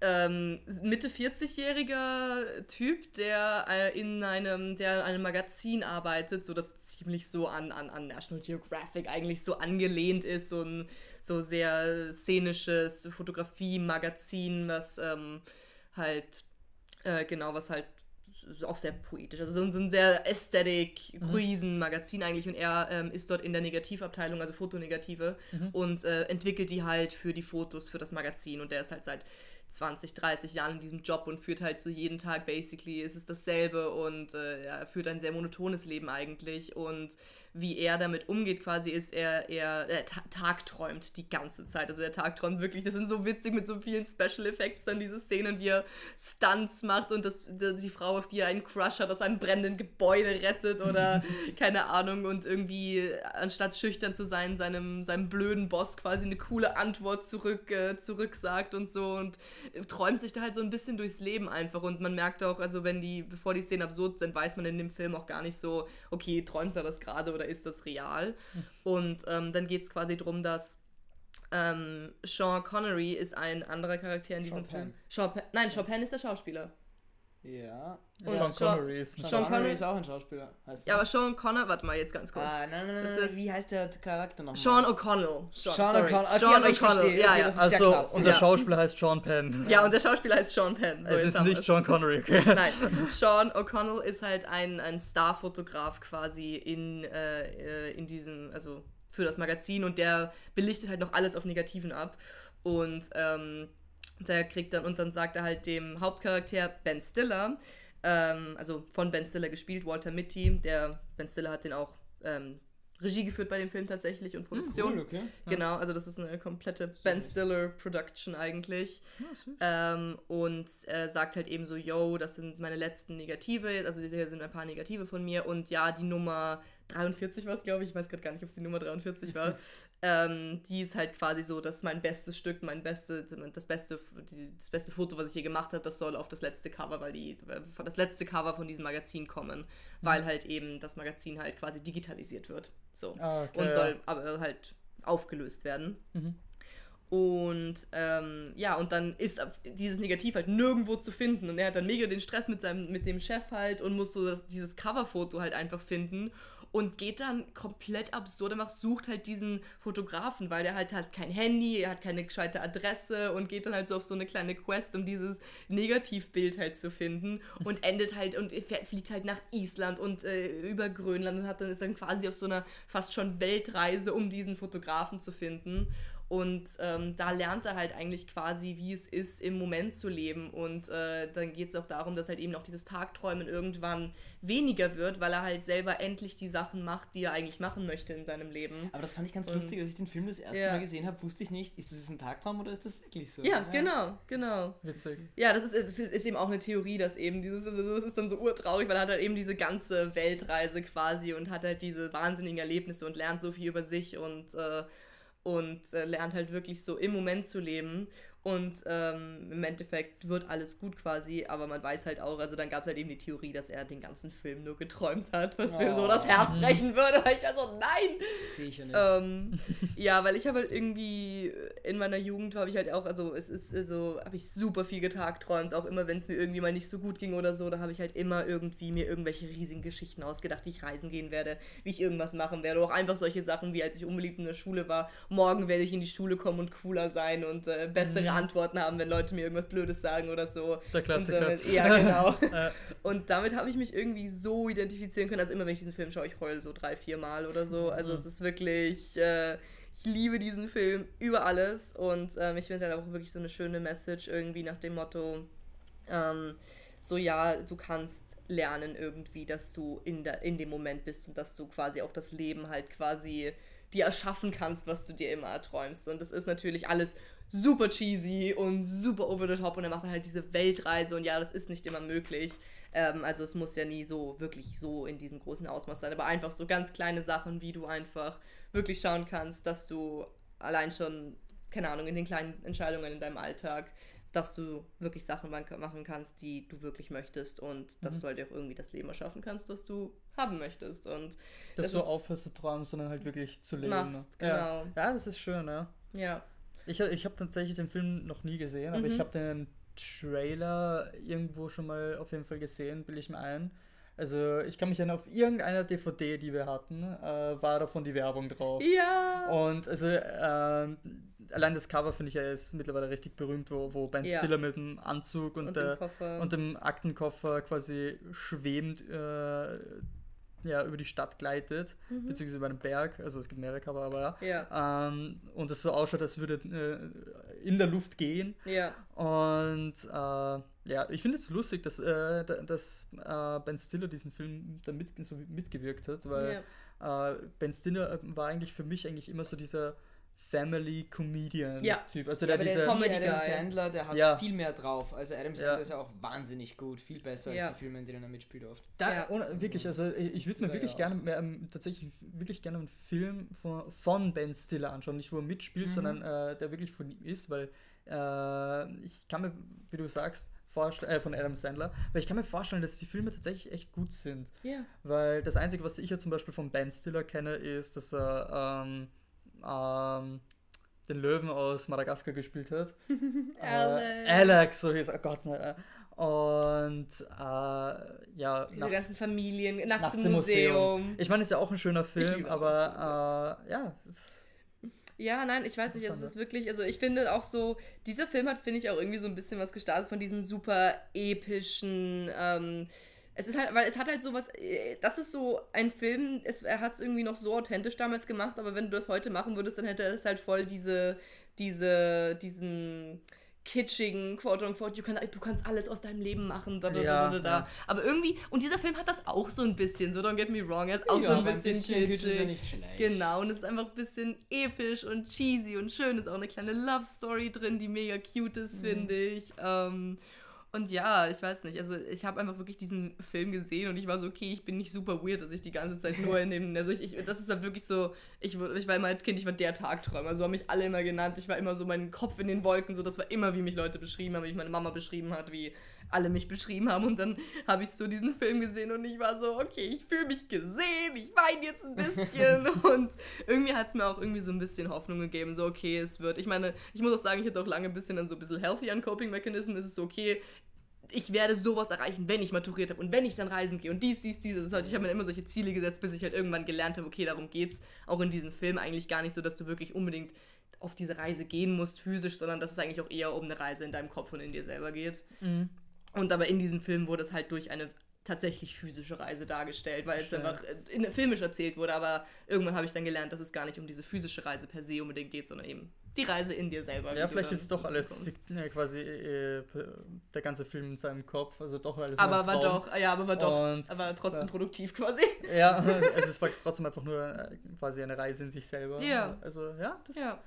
ähm, Mitte 40-jähriger Typ, der äh, in einem, der in einem Magazin arbeitet, so das ziemlich so an, an, an National Geographic eigentlich so angelehnt ist, so ein so sehr szenisches Fotografie-Magazin, was ähm, halt äh, genau, was halt auch sehr poetisch, also so, so ein sehr Aesthetic, mhm. Magazin eigentlich und er ähm, ist dort in der Negativabteilung, also Fotonegative mhm. und äh, entwickelt die halt für die Fotos für das Magazin und der ist halt seit 20, 30 Jahren in diesem Job und führt halt so jeden Tag basically ist es dasselbe und äh, er führt ein sehr monotones Leben eigentlich und wie er damit umgeht, quasi ist, er, er, er tagträumt die ganze Zeit. Also er tagträumt wirklich, das sind so witzig mit so vielen Special Effects, dann diese Szenen, wie er Stunts macht und das, die Frau, auf die er einen Crush hat, aus einem brennenden Gebäude rettet oder keine Ahnung und irgendwie, anstatt schüchtern zu sein, seinem, seinem blöden Boss quasi eine coole Antwort zurück, äh, zurück sagt und so und träumt sich da halt so ein bisschen durchs Leben einfach und man merkt auch, also wenn die, bevor die Szenen absurd sind, weiß man in dem Film auch gar nicht so, okay, träumt er das gerade oder oder ist das real? Und ähm, dann geht es quasi darum, dass ähm, Sean Connery ist ein anderer Charakter in diesem Sean Film. Sean Nein, Sean Penn ist der Schauspieler. Ja. Und Sean Connery ist ein Sean Connery ist auch ein Schauspieler. Heißt ja, aber Sean Connor, warte mal jetzt ganz kurz. Ah, nein, nein, nein, nein. wie heißt der Charakter nochmal? Sean O'Connell. Sean, Sean O'Connell. Okay, Sean O'Connell, ja, ja. Also, ja und der. Schauspieler heißt Sean Penn. Ja, und der Schauspieler heißt Sean Penn. So, es ist nicht Sean Connery, okay. Nein, Sean O'Connell ist halt ein, ein Starfotograf quasi in, äh, in diesem, also für das Magazin und der belichtet halt noch alles auf Negativen ab. Und ähm, der kriegt dann, und dann sagt er halt dem Hauptcharakter Ben Stiller, ähm, also von Ben Stiller gespielt, Walter Mitty. Der Ben Stiller hat den auch ähm, Regie geführt bei dem Film tatsächlich und Produktion. Hm, cool, okay. Genau, also das ist eine komplette Ben Stiller Production eigentlich. Ja, ähm, und äh, sagt halt eben so, yo, das sind meine letzten Negative, also hier sind ein paar Negative von mir und ja, die Nummer 43 war es, glaube ich, ich weiß gerade gar nicht, ob es die Nummer 43 war. ähm, die ist halt quasi so, das ist mein bestes Stück, mein beste, das beste, das beste Foto, was ich hier gemacht habe, das soll auf das letzte Cover, weil die, das letzte Cover von diesem Magazin kommen, mhm. weil halt eben das Magazin halt quasi digitalisiert wird. So. Ah, okay, und soll aber halt aufgelöst werden. Mhm. Und ähm, ja, und dann ist dieses Negativ halt nirgendwo zu finden. Und er hat dann mega den Stress mit seinem, mit dem Chef halt und muss so das, dieses Coverfoto halt einfach finden und geht dann komplett absurd einfach sucht halt diesen Fotografen, weil der halt hat kein Handy, er hat keine gescheite Adresse und geht dann halt so auf so eine kleine Quest, um dieses Negativbild halt zu finden und endet halt und fliegt halt nach Island und äh, über Grönland und hat dann ist dann quasi auf so einer fast schon Weltreise, um diesen Fotografen zu finden und ähm, da lernt er halt eigentlich quasi, wie es ist, im Moment zu leben. Und äh, dann geht es auch darum, dass halt eben auch dieses Tagträumen irgendwann weniger wird, weil er halt selber endlich die Sachen macht, die er eigentlich machen möchte in seinem Leben. Aber das fand ich ganz und, lustig, als ich den Film das erste ja. Mal gesehen habe, wusste ich nicht, ist das ein Tagtraum oder ist das wirklich so? Ja, ja. genau, genau. Witzig. Ja, das ist, ist, ist, eben auch eine Theorie, dass eben dieses, das ist dann so urtraurig, weil er hat halt eben diese ganze Weltreise quasi und hat halt diese wahnsinnigen Erlebnisse und lernt so viel über sich und äh, und äh, lernt halt wirklich so im Moment zu leben. Und ähm, im Endeffekt wird alles gut quasi, aber man weiß halt auch, also dann gab es halt eben die Theorie, dass er den ganzen Film nur geträumt hat, was oh. mir so das Herz brechen würde, weil ich war so, nein! Sicher nicht. Ähm, ja, weil ich habe halt irgendwie in meiner Jugend habe ich halt auch, also es ist so, habe ich super viel getagträumt, auch immer wenn es mir irgendwie mal nicht so gut ging oder so, da habe ich halt immer irgendwie mir irgendwelche riesigen Geschichten ausgedacht, wie ich reisen gehen werde, wie ich irgendwas machen werde. Auch einfach solche Sachen, wie als ich unbeliebt in der Schule war, morgen werde ich in die Schule kommen und cooler sein und äh, bessere mhm. Antworten haben, wenn Leute mir irgendwas Blödes sagen oder so. Der Klassiker. Und damit, ja, genau. und damit habe ich mich irgendwie so identifizieren können. Also immer, wenn ich diesen Film schaue, ich heule so drei, vier Mal oder so. Also mhm. es ist wirklich... Äh, ich liebe diesen Film über alles und ähm, ich finde halt auch wirklich so eine schöne Message irgendwie nach dem Motto, ähm, so ja, du kannst lernen irgendwie, dass du in, der, in dem Moment bist und dass du quasi auch das Leben halt quasi dir erschaffen kannst, was du dir immer erträumst. Und das ist natürlich alles super cheesy und super over the top und er macht dann halt diese Weltreise und ja, das ist nicht immer möglich. Ähm, also es muss ja nie so wirklich so in diesem großen Ausmaß sein, aber einfach so ganz kleine Sachen, wie du einfach wirklich schauen kannst, dass du allein schon, keine Ahnung, in den kleinen Entscheidungen in deinem Alltag, dass du wirklich Sachen machen kannst, die du wirklich möchtest und dass mhm. du halt auch irgendwie das Leben erschaffen kannst, was du haben möchtest. Und dass das du aufhörst zu träumen, sondern halt wirklich zu leben. Machst, ne? genau. Ja. ja, das ist schön, ja. Ja. Ich, ich habe tatsächlich den Film noch nie gesehen, mhm. aber ich mhm. habe den Trailer irgendwo schon mal auf jeden Fall gesehen, bilde ich mir ein. Also ich kann mich erinnern, auf irgendeiner DVD, die wir hatten, äh, war davon die Werbung drauf. Ja. Und also äh, allein das Cover finde ich ja ist mittlerweile richtig berühmt, wo, wo Ben ja. Stiller mit dem Anzug und, und, der, dem, und dem Aktenkoffer quasi schwebend äh, ja, über die Stadt gleitet, mhm. beziehungsweise über einen Berg, also es gibt mehrere Cover, aber ja. ja. Ähm, und es so ausschaut, als würde äh, in der Luft gehen. Ja. Und äh, ja, ich finde es lustig, dass, äh, dass äh, Ben Stiller diesen Film da mit, so mitgewirkt hat, weil ja. Äh, ben Stiller äh, war eigentlich für mich eigentlich immer so dieser Family Comedian ja. Typ. Also ja, der, dieser, Comedy Adam Sandler, der hat ja. viel mehr drauf. Also Adam Sandler ja. ist ja auch wahnsinnig gut, viel besser als die Filme, in denen er mitspielt oft. Da, ohne, wirklich, also ich würde mir wirklich gerne mehr, ähm, tatsächlich wirklich gerne einen Film von, von Ben Stiller anschauen, nicht wo er mitspielt, mhm. sondern äh, der wirklich von ihm ist, weil äh, ich kann mir, wie du sagst, äh, von Adam Sandler, weil ich kann mir vorstellen, dass die Filme tatsächlich echt gut sind. Ja. Weil das Einzige, was ich ja zum Beispiel von Ben Stiller kenne, ist, dass er ähm, ähm, den Löwen aus Madagaskar gespielt hat. Alex. Äh, Alex, so hieß er. Oh Gott, ne. Und äh, ja. Diese nachts, ganzen Familien, nachts, nachts im Museum. Museum. Ich meine, ist ja auch ein schöner Film, aber äh, ja. Ja, nein, ich weiß nicht, es ist wirklich, also ich finde auch so, dieser Film hat, finde ich, auch irgendwie so ein bisschen was gestartet von diesen super epischen, ähm, es ist halt, weil es hat halt sowas, äh, das ist so ein Film, es, er hat es irgendwie noch so authentisch damals gemacht, aber wenn du das heute machen würdest, dann hätte es halt voll diese, diese, diesen kitschigen, quote unquote, you can, du kannst alles aus deinem Leben machen, da, da, ja, da, da, da. Aber irgendwie, und dieser Film hat das auch so ein bisschen, so don't get me wrong, er ist auch ja, so ein bisschen, ein bisschen kitschig. Ja nicht schlecht. Genau, und es ist einfach ein bisschen episch und cheesy und schön, ist auch eine kleine Love Story drin, die mega cute ist, mhm. finde ich. Ähm, und ja, ich weiß nicht, also ich habe einfach wirklich diesen Film gesehen und ich war so, okay, ich bin nicht super weird, dass ich die ganze Zeit nur in dem, also ich, ich das ist halt wirklich so, ich, ich war immer als Kind, ich war der Tagträumer, so haben mich alle immer genannt, ich war immer so mein Kopf in den Wolken, so das war immer, wie mich Leute beschrieben haben, wie mich meine Mama beschrieben hat, wie alle mich beschrieben haben. Und dann habe ich so diesen Film gesehen und ich war so, okay, ich fühle mich gesehen, ich weine jetzt ein bisschen. und irgendwie hat es mir auch irgendwie so ein bisschen Hoffnung gegeben, so okay, es wird. Ich meine, ich muss auch sagen, ich hatte auch lange ein bisschen dann so ein bisschen healthy an Coping Mechanism. Es ist okay, ich werde sowas erreichen, wenn ich maturiert habe und wenn ich dann reisen gehe und dies, dies, dieses. Halt, ich habe mir immer solche Ziele gesetzt, bis ich halt irgendwann gelernt habe, okay, darum geht's auch in diesem Film eigentlich gar nicht so, dass du wirklich unbedingt auf diese Reise gehen musst, physisch, sondern dass es eigentlich auch eher um eine Reise in deinem Kopf und in dir selber geht. Mhm. Und aber in diesem Film wurde es halt durch eine tatsächlich physische Reise dargestellt, weil Schön. es einfach in, filmisch erzählt wurde, aber irgendwann habe ich dann gelernt, dass es gar nicht um diese physische Reise per se unbedingt geht, sondern eben die Reise in dir selber. Ja, vielleicht ist es doch alles ja, quasi äh, der ganze Film in seinem Kopf, also doch alles. Aber war doch, ja, aber war doch, Und, aber trotzdem ja. produktiv quasi. Ja, also es war trotzdem einfach nur äh, quasi eine Reise in sich selber. Ja. Also ja, das. Ja,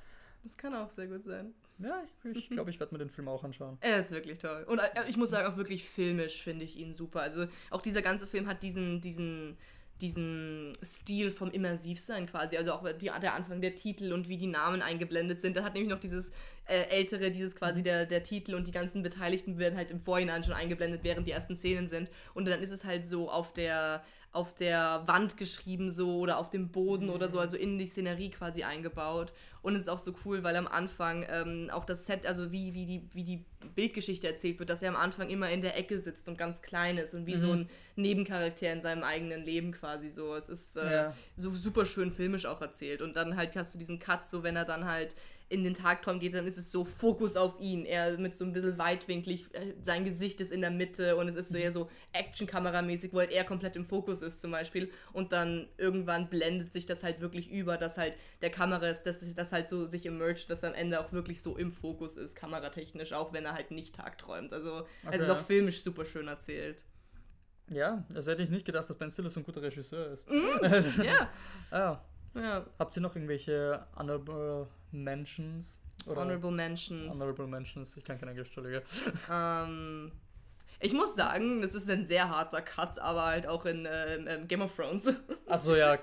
das kann auch sehr gut sein. Ja, ich, ich glaube, ich werde mir den Film auch anschauen. Er ist wirklich toll. Und äh, ich muss sagen, auch wirklich filmisch finde ich ihn super. Also auch dieser ganze Film hat diesen, diesen diesen Stil vom Immersivsein quasi, also auch die, der Anfang der Titel und wie die Namen eingeblendet sind. Da hat nämlich noch dieses äh, ältere, dieses quasi der, der Titel und die ganzen Beteiligten werden halt im Vorhinein schon eingeblendet, während die ersten Szenen sind. Und dann ist es halt so auf der auf der Wand geschrieben so oder auf dem Boden mhm. oder so, mhm. also in die Szenerie quasi eingebaut. Und es ist auch so cool, weil am Anfang ähm, auch das Set, also wie, wie, die, wie die Bildgeschichte erzählt wird, dass er am Anfang immer in der Ecke sitzt und ganz klein ist und wie mhm. so ein Nebencharakter in seinem eigenen Leben quasi so. Es ist äh, ja. so super schön filmisch auch erzählt. Und dann halt hast du diesen Cut, so wenn er dann halt in den Tagtraum geht, dann ist es so Fokus auf ihn. Er mit so ein bisschen weitwinklig, äh, sein Gesicht ist in der Mitte und es ist so eher so Action-Kameramäßig, wo halt er komplett im Fokus ist zum Beispiel. Und dann irgendwann blendet sich das halt wirklich über, dass halt der Kamera ist, dass das halt so sich emergt, dass er am Ende auch wirklich so im Fokus ist, kameratechnisch, auch wenn er halt nicht tagträumt. Also okay. es ist auch filmisch super schön erzählt. Ja, also hätte ich nicht gedacht, dass Ben Stiller so ein guter Regisseur ist. Mm, ja. ah. ja. Habt ihr noch irgendwelche honorable Mentions. Oder Honorable Mentions. Honorable Mentions, ich kann kein Englisch, Entschuldige. Ähm, ich muss sagen, das ist ein sehr harter Cut, aber halt auch in äh, Game of Thrones. Achso, ja,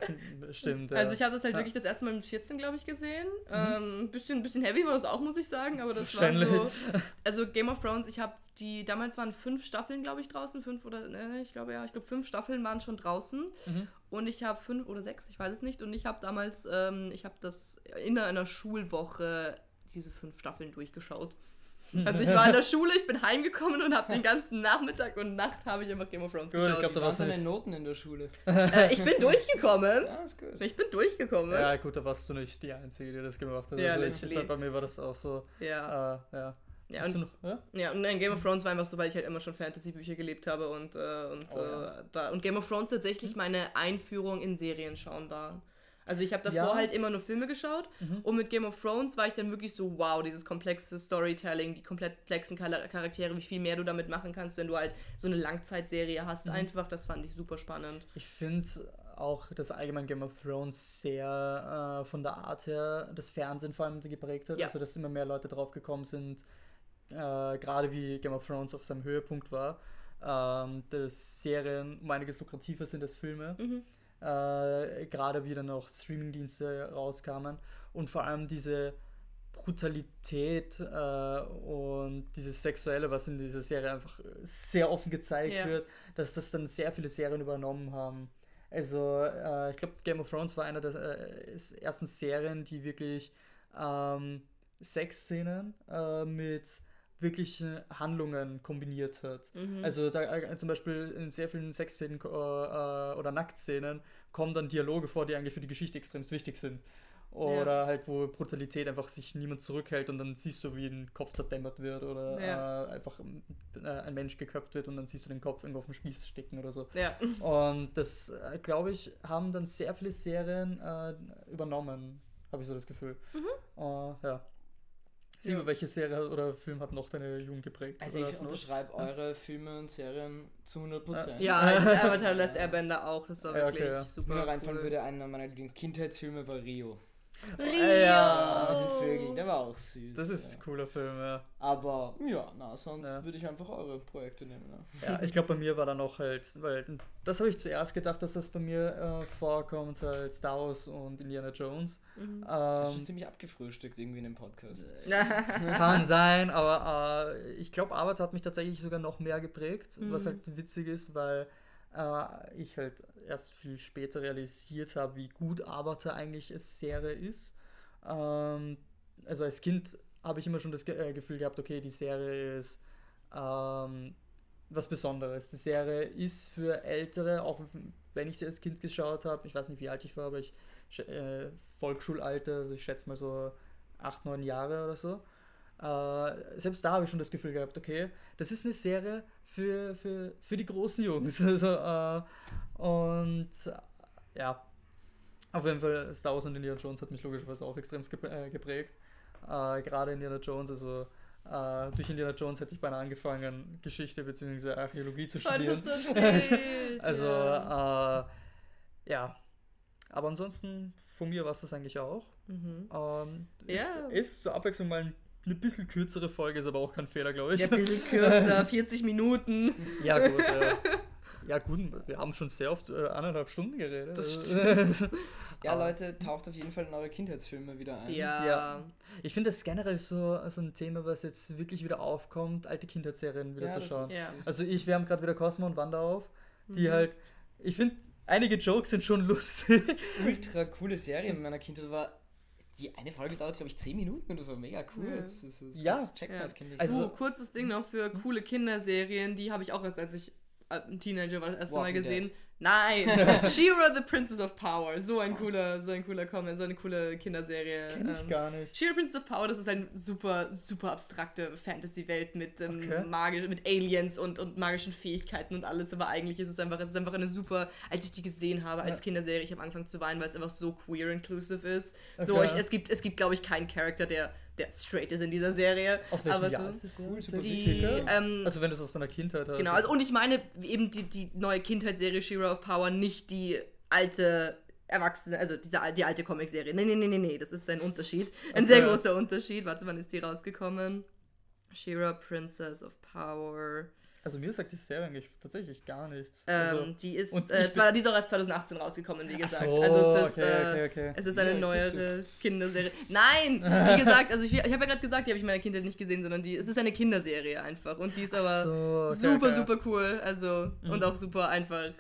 stimmt. Ja. Also ich habe das halt ja. wirklich das erste Mal mit 14, glaube ich, gesehen. Mhm. Ähm, bisschen, bisschen heavy war das auch, muss ich sagen, aber das war so... Also Game of Thrones, ich habe die... Damals waren fünf Staffeln, glaube ich, draußen. Fünf oder... Ne, ich glaube ja, ich glaube fünf Staffeln waren schon draußen. Mhm. Und ich habe fünf oder sechs, ich weiß es nicht. Und ich habe damals... Ähm, ich habe das in einer Schulwoche diese fünf Staffeln durchgeschaut. Also ich war in der Schule, ich bin heimgekommen und habe den ganzen Nachmittag und Nacht habe ich einfach Game of Thrones gut, geschaut. Ich glaube, da warst du deine Noten in der Schule. Äh, ich bin durchgekommen. Ja, ist gut. Ich bin durchgekommen. Ja, gut, da warst du nicht die Einzige, die das gemacht hat. Ja, also ich, bei, mir war das auch so. Ja. Äh, ja. Ja und, noch, ja? ja, und nein, Game of Thrones war einfach so, weil ich halt immer schon Fantasy-Bücher gelebt habe und, äh, und, oh, ja. Äh, da, und Game of Thrones tatsächlich meine Einführung in Serien schauen war. Also ich habe davor ja. halt immer nur Filme geschaut mhm. und mit Game of Thrones war ich dann wirklich so, wow, dieses komplexe Storytelling, die komplexen Charaktere, wie viel mehr du damit machen kannst, wenn du halt so eine Langzeitserie hast. Mhm. Einfach, das fand ich super spannend. Ich finde auch das allgemein Game of Thrones sehr äh, von der Art her das Fernsehen vor allem geprägt hat. Ja. Also dass immer mehr Leute drauf gekommen sind, äh, gerade wie Game of Thrones auf seinem Höhepunkt war, ähm, dass Serien um einiges lukrativer sind als Filme. Mhm äh, gerade wieder noch Streamingdienste rauskamen und vor allem diese Brutalität äh, und dieses Sexuelle, was in dieser Serie einfach sehr offen gezeigt ja. wird, dass das dann sehr viele Serien übernommen haben. Also äh, ich glaube, Game of Thrones war einer der äh, ersten Serien, die wirklich ähm, Sexszenen äh, mit wirklichen Handlungen kombiniert hat. Mhm. Also da äh, zum Beispiel in sehr vielen Sexszenen äh, äh, oder Nacktszenen kommen dann Dialoge vor, die eigentlich für die Geschichte extrem wichtig sind. Oder ja. halt, wo Brutalität einfach sich niemand zurückhält und dann siehst du, wie ein Kopf zerdämmert wird oder ja. äh, einfach äh, ein Mensch geköpft wird und dann siehst du den Kopf irgendwo auf dem Spieß stecken oder so. Ja. Und das, äh, glaube ich, haben dann sehr viele Serien äh, übernommen, habe ich so das Gefühl. Mhm. ja. Sieben, ja. welche Serie oder Film hat noch deine Jugend geprägt? Also ich unterschreibe eure Filme und Serien zu 100%. Ja, Avatar Last Airbender auch, das war wirklich okay, ja. super Mir reinfallen würde, einer meiner Lieblingskindheitsfilme war Rio. Rio! Ja, mit den Vögeln, der war auch süß. Das ist ja. ein cooler Film, ja. Aber ja, na, sonst ja. würde ich einfach eure Projekte nehmen. Ja, ja ich glaube, bei mir war dann auch halt, weil das habe ich zuerst gedacht, dass das bei mir äh, vorkommt, halt Star Wars und Indiana Jones. Mhm. Ähm, das ist ziemlich abgefrühstückt irgendwie in dem Podcast. Kann sein, aber äh, ich glaube, Avatar hat mich tatsächlich sogar noch mehr geprägt, mhm. was halt witzig ist, weil äh, ich halt erst viel später realisiert habe, wie gut Avatar eigentlich als Serie ist. Ähm, also als Kind habe ich immer schon das Ge äh, Gefühl gehabt, okay, die Serie ist ähm, was Besonderes. Die Serie ist für Ältere, auch wenn ich sie als Kind geschaut habe, ich weiß nicht, wie alt ich war, aber ich äh, Volksschulalter, also ich schätze mal so 8, 9 Jahre oder so. Äh, selbst da habe ich schon das Gefühl gehabt, okay, das ist eine Serie für, für, für die großen Jungs. Also, äh, und ja, auf jeden Fall Star Wars und Indiana Jones hat mich logischerweise auch extrem äh, geprägt. Äh, gerade Indiana Jones, also Uh, durch Indiana Jones hätte ich beinahe angefangen, Geschichte bzw. Archäologie zu studieren. also, ja. Uh, ja. Aber ansonsten, von mir war es das eigentlich auch. Mhm. Um, ja. Ist, ist zur Abwechslung mal ein eine bisschen kürzere Folge ist aber auch kein Fehler, glaube ich. Ja, ein bisschen kürzer, 40 Minuten. Ja, gut. Äh, ja, gut, wir haben schon sehr oft äh, anderthalb Stunden geredet. Das stimmt. ja, Leute, taucht auf jeden Fall in eure Kindheitsfilme wieder ein. Ja. ja. Ich finde das generell so, so ein Thema, was jetzt wirklich wieder aufkommt, alte Kindheitsserien wieder ja, zu schauen. Ist, ja. Also ich, wir haben gerade wieder Cosmo und Wanda auf, die mhm. halt, ich finde, einige Jokes sind schon lustig. Ultra coole Serie in meiner Kindheit war die eine Folge dauert, glaube ich, 10 Minuten und das war mega cool. Ja, das, das, das, ja. das nicht. Also, so, kurzes Ding noch für coole Kinderserien, die habe ich auch erst, als ich ein Teenager war, das erste Walking Mal gesehen. Dead. Nein! She-Ra the Princess of Power. So ein cooler, so ein cooler Comment, so eine coole Kinderserie. Das kenn ich ähm, gar nicht. She-Ra Princess of Power, das ist eine super, super abstrakte Fantasy-Welt mit, ähm, okay. Magisch, mit Aliens und, und magischen Fähigkeiten und alles, aber eigentlich ist es einfach, es ist einfach eine super, als ich die gesehen habe als ja. Kinderserie, ich habe angefangen zu weinen, weil es einfach so queer inclusive ist. Okay. So, ich, es gibt, es gibt glaube ich, keinen Charakter, der der straight ist in dieser Serie. Aus welchem aber Jahr so, ist das cool, die, ähm, Also wenn du es aus deiner Kindheit hast. Genau, also, und ich meine eben die, die neue Kindheitsserie Shira of Power, nicht die alte Erwachsene, also diese, die alte Comicserie. Nee, nee, nee, nee, nee, das ist ein Unterschied. Ein okay. sehr großer Unterschied. Warte, wann ist die rausgekommen? Shira Princess of Power. Also mir sagt die Serie eigentlich tatsächlich gar nichts. Ähm, also, die ist, äh, zwar, die ist auch erst 2018 rausgekommen, wie gesagt. So, also es ist, okay, äh, okay, okay. Es ist eine ja, neuere Kinderserie. Nein! Wie gesagt, also ich, ich habe ja gerade gesagt, die habe ich in meiner Kindheit nicht gesehen, sondern die, es ist eine Kinderserie einfach. Und die ist aber so, super, super cool. Also, mhm. und auch super einfach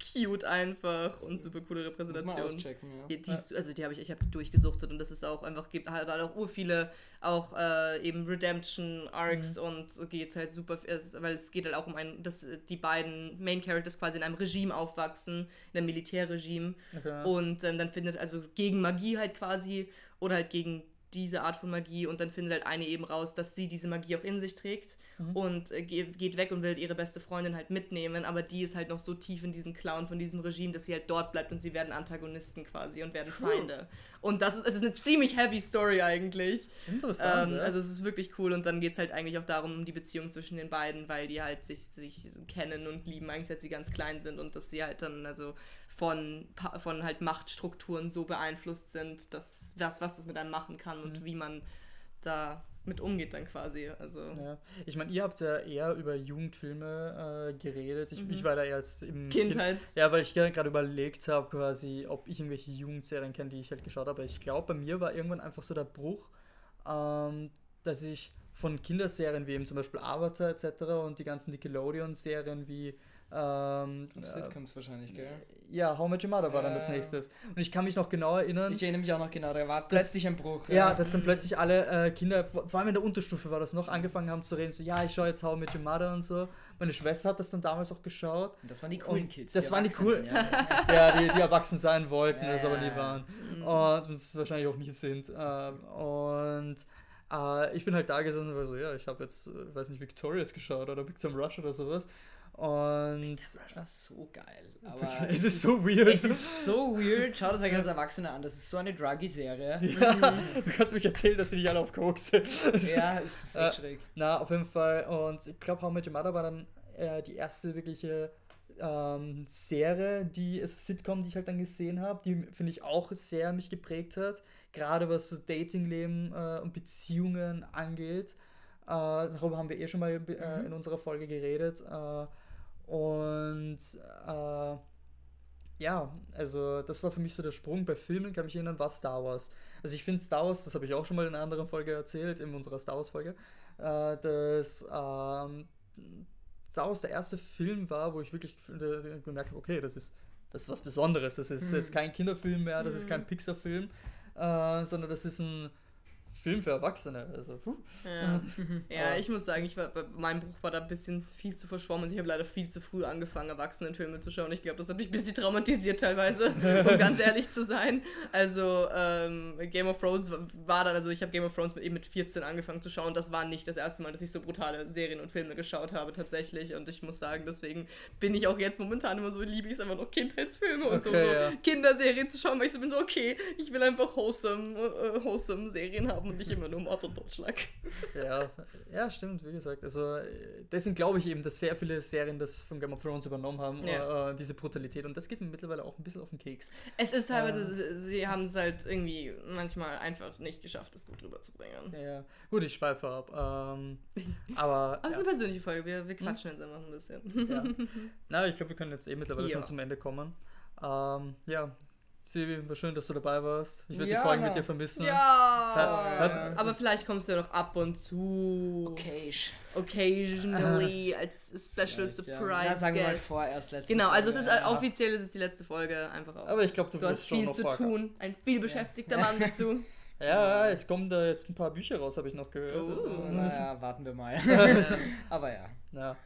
cute einfach und super coole Repräsentation. Ja. Die, die, also die habe ich, ich habe durchgesuchtet und das ist auch einfach, gibt halt auch ur viele auch äh, eben Redemption Arcs mhm. und geht halt super, weil es geht halt auch um ein, dass die beiden Main Characters quasi in einem Regime aufwachsen, in einem Militärregime okay. und ähm, dann findet also gegen Magie halt quasi oder halt gegen diese Art von Magie und dann findet halt eine eben raus, dass sie diese Magie auch in sich trägt mhm. und äh, geht weg und will ihre beste Freundin halt mitnehmen, aber die ist halt noch so tief in diesen Clown von diesem Regime, dass sie halt dort bleibt und sie werden Antagonisten quasi und werden Feinde. Und das ist, es ist eine ziemlich heavy Story eigentlich. Interessant. Ähm, ja. Also es ist wirklich cool und dann geht es halt eigentlich auch darum, um die Beziehung zwischen den beiden, weil die halt sich, sich kennen und lieben, eigentlich seit sie ganz klein sind und dass sie halt dann, also von, von halt Machtstrukturen so beeinflusst sind, dass was, was das mit einem machen kann und mhm. wie man da mit umgeht dann quasi. Also. Ja. Ich meine, ihr habt ja eher über Jugendfilme äh, geredet. Ich, mhm. ich war da jetzt im Kindheit. Kind, ja, weil ich gerade überlegt habe, quasi, ob ich irgendwelche Jugendserien kenne, die ich halt geschaut habe. Ich glaube, bei mir war irgendwann einfach so der Bruch, ähm, dass ich von Kinderserien wie eben zum Beispiel Avatar etc. und die ganzen Nickelodeon-Serien wie ähm, Sitcoms wahrscheinlich, gell? Ja, How Much Your Mother war dann das nächste. Und ich kann mich noch genau erinnern. Ich erinnere mich auch noch genau, da war plötzlich ein Bruch. Ja, ja dass dann plötzlich alle äh, Kinder, vor allem in der Unterstufe war das noch, angefangen haben zu reden, so, ja, ich schaue jetzt How Much Your Mother und so. Meine Schwester hat das dann damals auch geschaut. Und das waren die coolen Kids. Das die waren die coolen, ja, ja die, die erwachsen sein wollten, ja, das aber nie waren. Mhm. Und das wahrscheinlich auch nie sind. Ähm, und äh, ich bin halt da gesessen und war so, ja, ich habe jetzt, äh, weiß nicht, Victorious geschaut oder Big Time Rush oder sowas. Und das war so geil. Aber es ist so weird. Es ist so weird. Schaut es euch als Erwachsener an. Das ist so eine Druggy-Serie. Ja, du kannst mich erzählen, dass sie nicht alle auf Koks sind. ja, es ist echt äh, schräg. Na, auf jeden Fall. Und ich glaube, How Your Mother war dann äh, die erste wirkliche ähm, Serie, die also Sitcom, die ich halt dann gesehen habe, die finde ich auch sehr mich geprägt hat, gerade was so Datingleben äh, und Beziehungen angeht. Äh, darüber haben wir eh schon mal äh, mhm. in unserer Folge geredet. Äh, und äh, ja, also das war für mich so der Sprung. Bei Filmen kann mich erinnern, war Star Wars. Also ich finde Star Wars, das habe ich auch schon mal in einer anderen Folge erzählt, in unserer Star Wars-Folge, äh, dass ähm, Star Wars der erste Film war, wo ich wirklich gemerkt habe, okay, das ist, das ist was Besonderes. Das ist mhm. jetzt kein Kinderfilm mehr, das mhm. ist kein Pixar-Film, äh, sondern das ist ein Film für Erwachsene. Also, ja. ja, ich muss sagen, ich war, mein Buch war da ein bisschen viel zu verschwommen. Also ich habe leider viel zu früh angefangen, Erwachsenenfilme zu schauen. Ich glaube, das hat mich ein bisschen traumatisiert teilweise, um ganz ehrlich zu sein. Also ähm, Game of Thrones war dann, also ich habe Game of Thrones mit, eben mit 14 angefangen zu schauen. Das war nicht das erste Mal, dass ich so brutale Serien und Filme geschaut habe tatsächlich. Und ich muss sagen, deswegen bin ich auch jetzt momentan immer so, liebe ich es einfach noch Kindheitsfilme und okay, so, so ja. Kinderserien zu schauen, weil ich so bin so, okay, ich will einfach wholesome, uh, wholesome Serien haben und nicht immer nur Mord und Totschlag. Ja, ja, stimmt, wie gesagt. Also deswegen glaube ich eben, dass sehr viele Serien das von Game of Thrones übernommen haben, ja. äh, diese Brutalität. Und das geht mir mittlerweile auch ein bisschen auf den Keks. Es ist teilweise, äh, sie haben es halt irgendwie manchmal einfach nicht geschafft, das gut rüberzubringen. Ja, gut, ich schweife ab. Ähm, aber. aber es ist eine persönliche Folge, wir, wir quatschen hm? jetzt einfach ein bisschen. Ja. Na, ich glaube, wir können jetzt eh mittlerweile ja. schon zum Ende kommen. Ähm, ja, Silvi, war schön, dass du dabei warst. Ich werde ja. die Folgen mit dir vermissen. Ja. ja. Aber vielleicht kommst du ja noch ab und zu. Occasion. Occasionally als Special ja, Surprise. Ja, sagen wir mal vorerst letzte Genau, also Folge, es ist offiziell ist es die letzte Folge einfach auch. Aber ich glaube, du, du hast viel zu tun. Ein viel beschäftigter Mann bist du. Ja, es kommen da jetzt ein paar Bücher raus, habe ich noch gehört. Oh. Also, naja, warten wir mal. aber ja. Ja.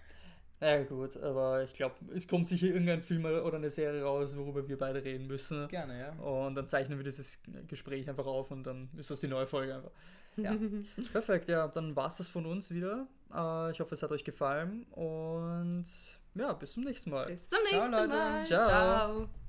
Ja gut, aber ich glaube, es kommt sicher irgendein Film oder eine Serie raus, worüber wir beide reden müssen. Gerne, ja. Und dann zeichnen wir dieses Gespräch einfach auf und dann ist das die neue Folge einfach. Ja, perfekt, ja, dann war es das von uns wieder. Äh, ich hoffe, es hat euch gefallen und ja, bis zum nächsten Mal. Bis zum nächsten Ciao, Mal. Ciao. Ciao.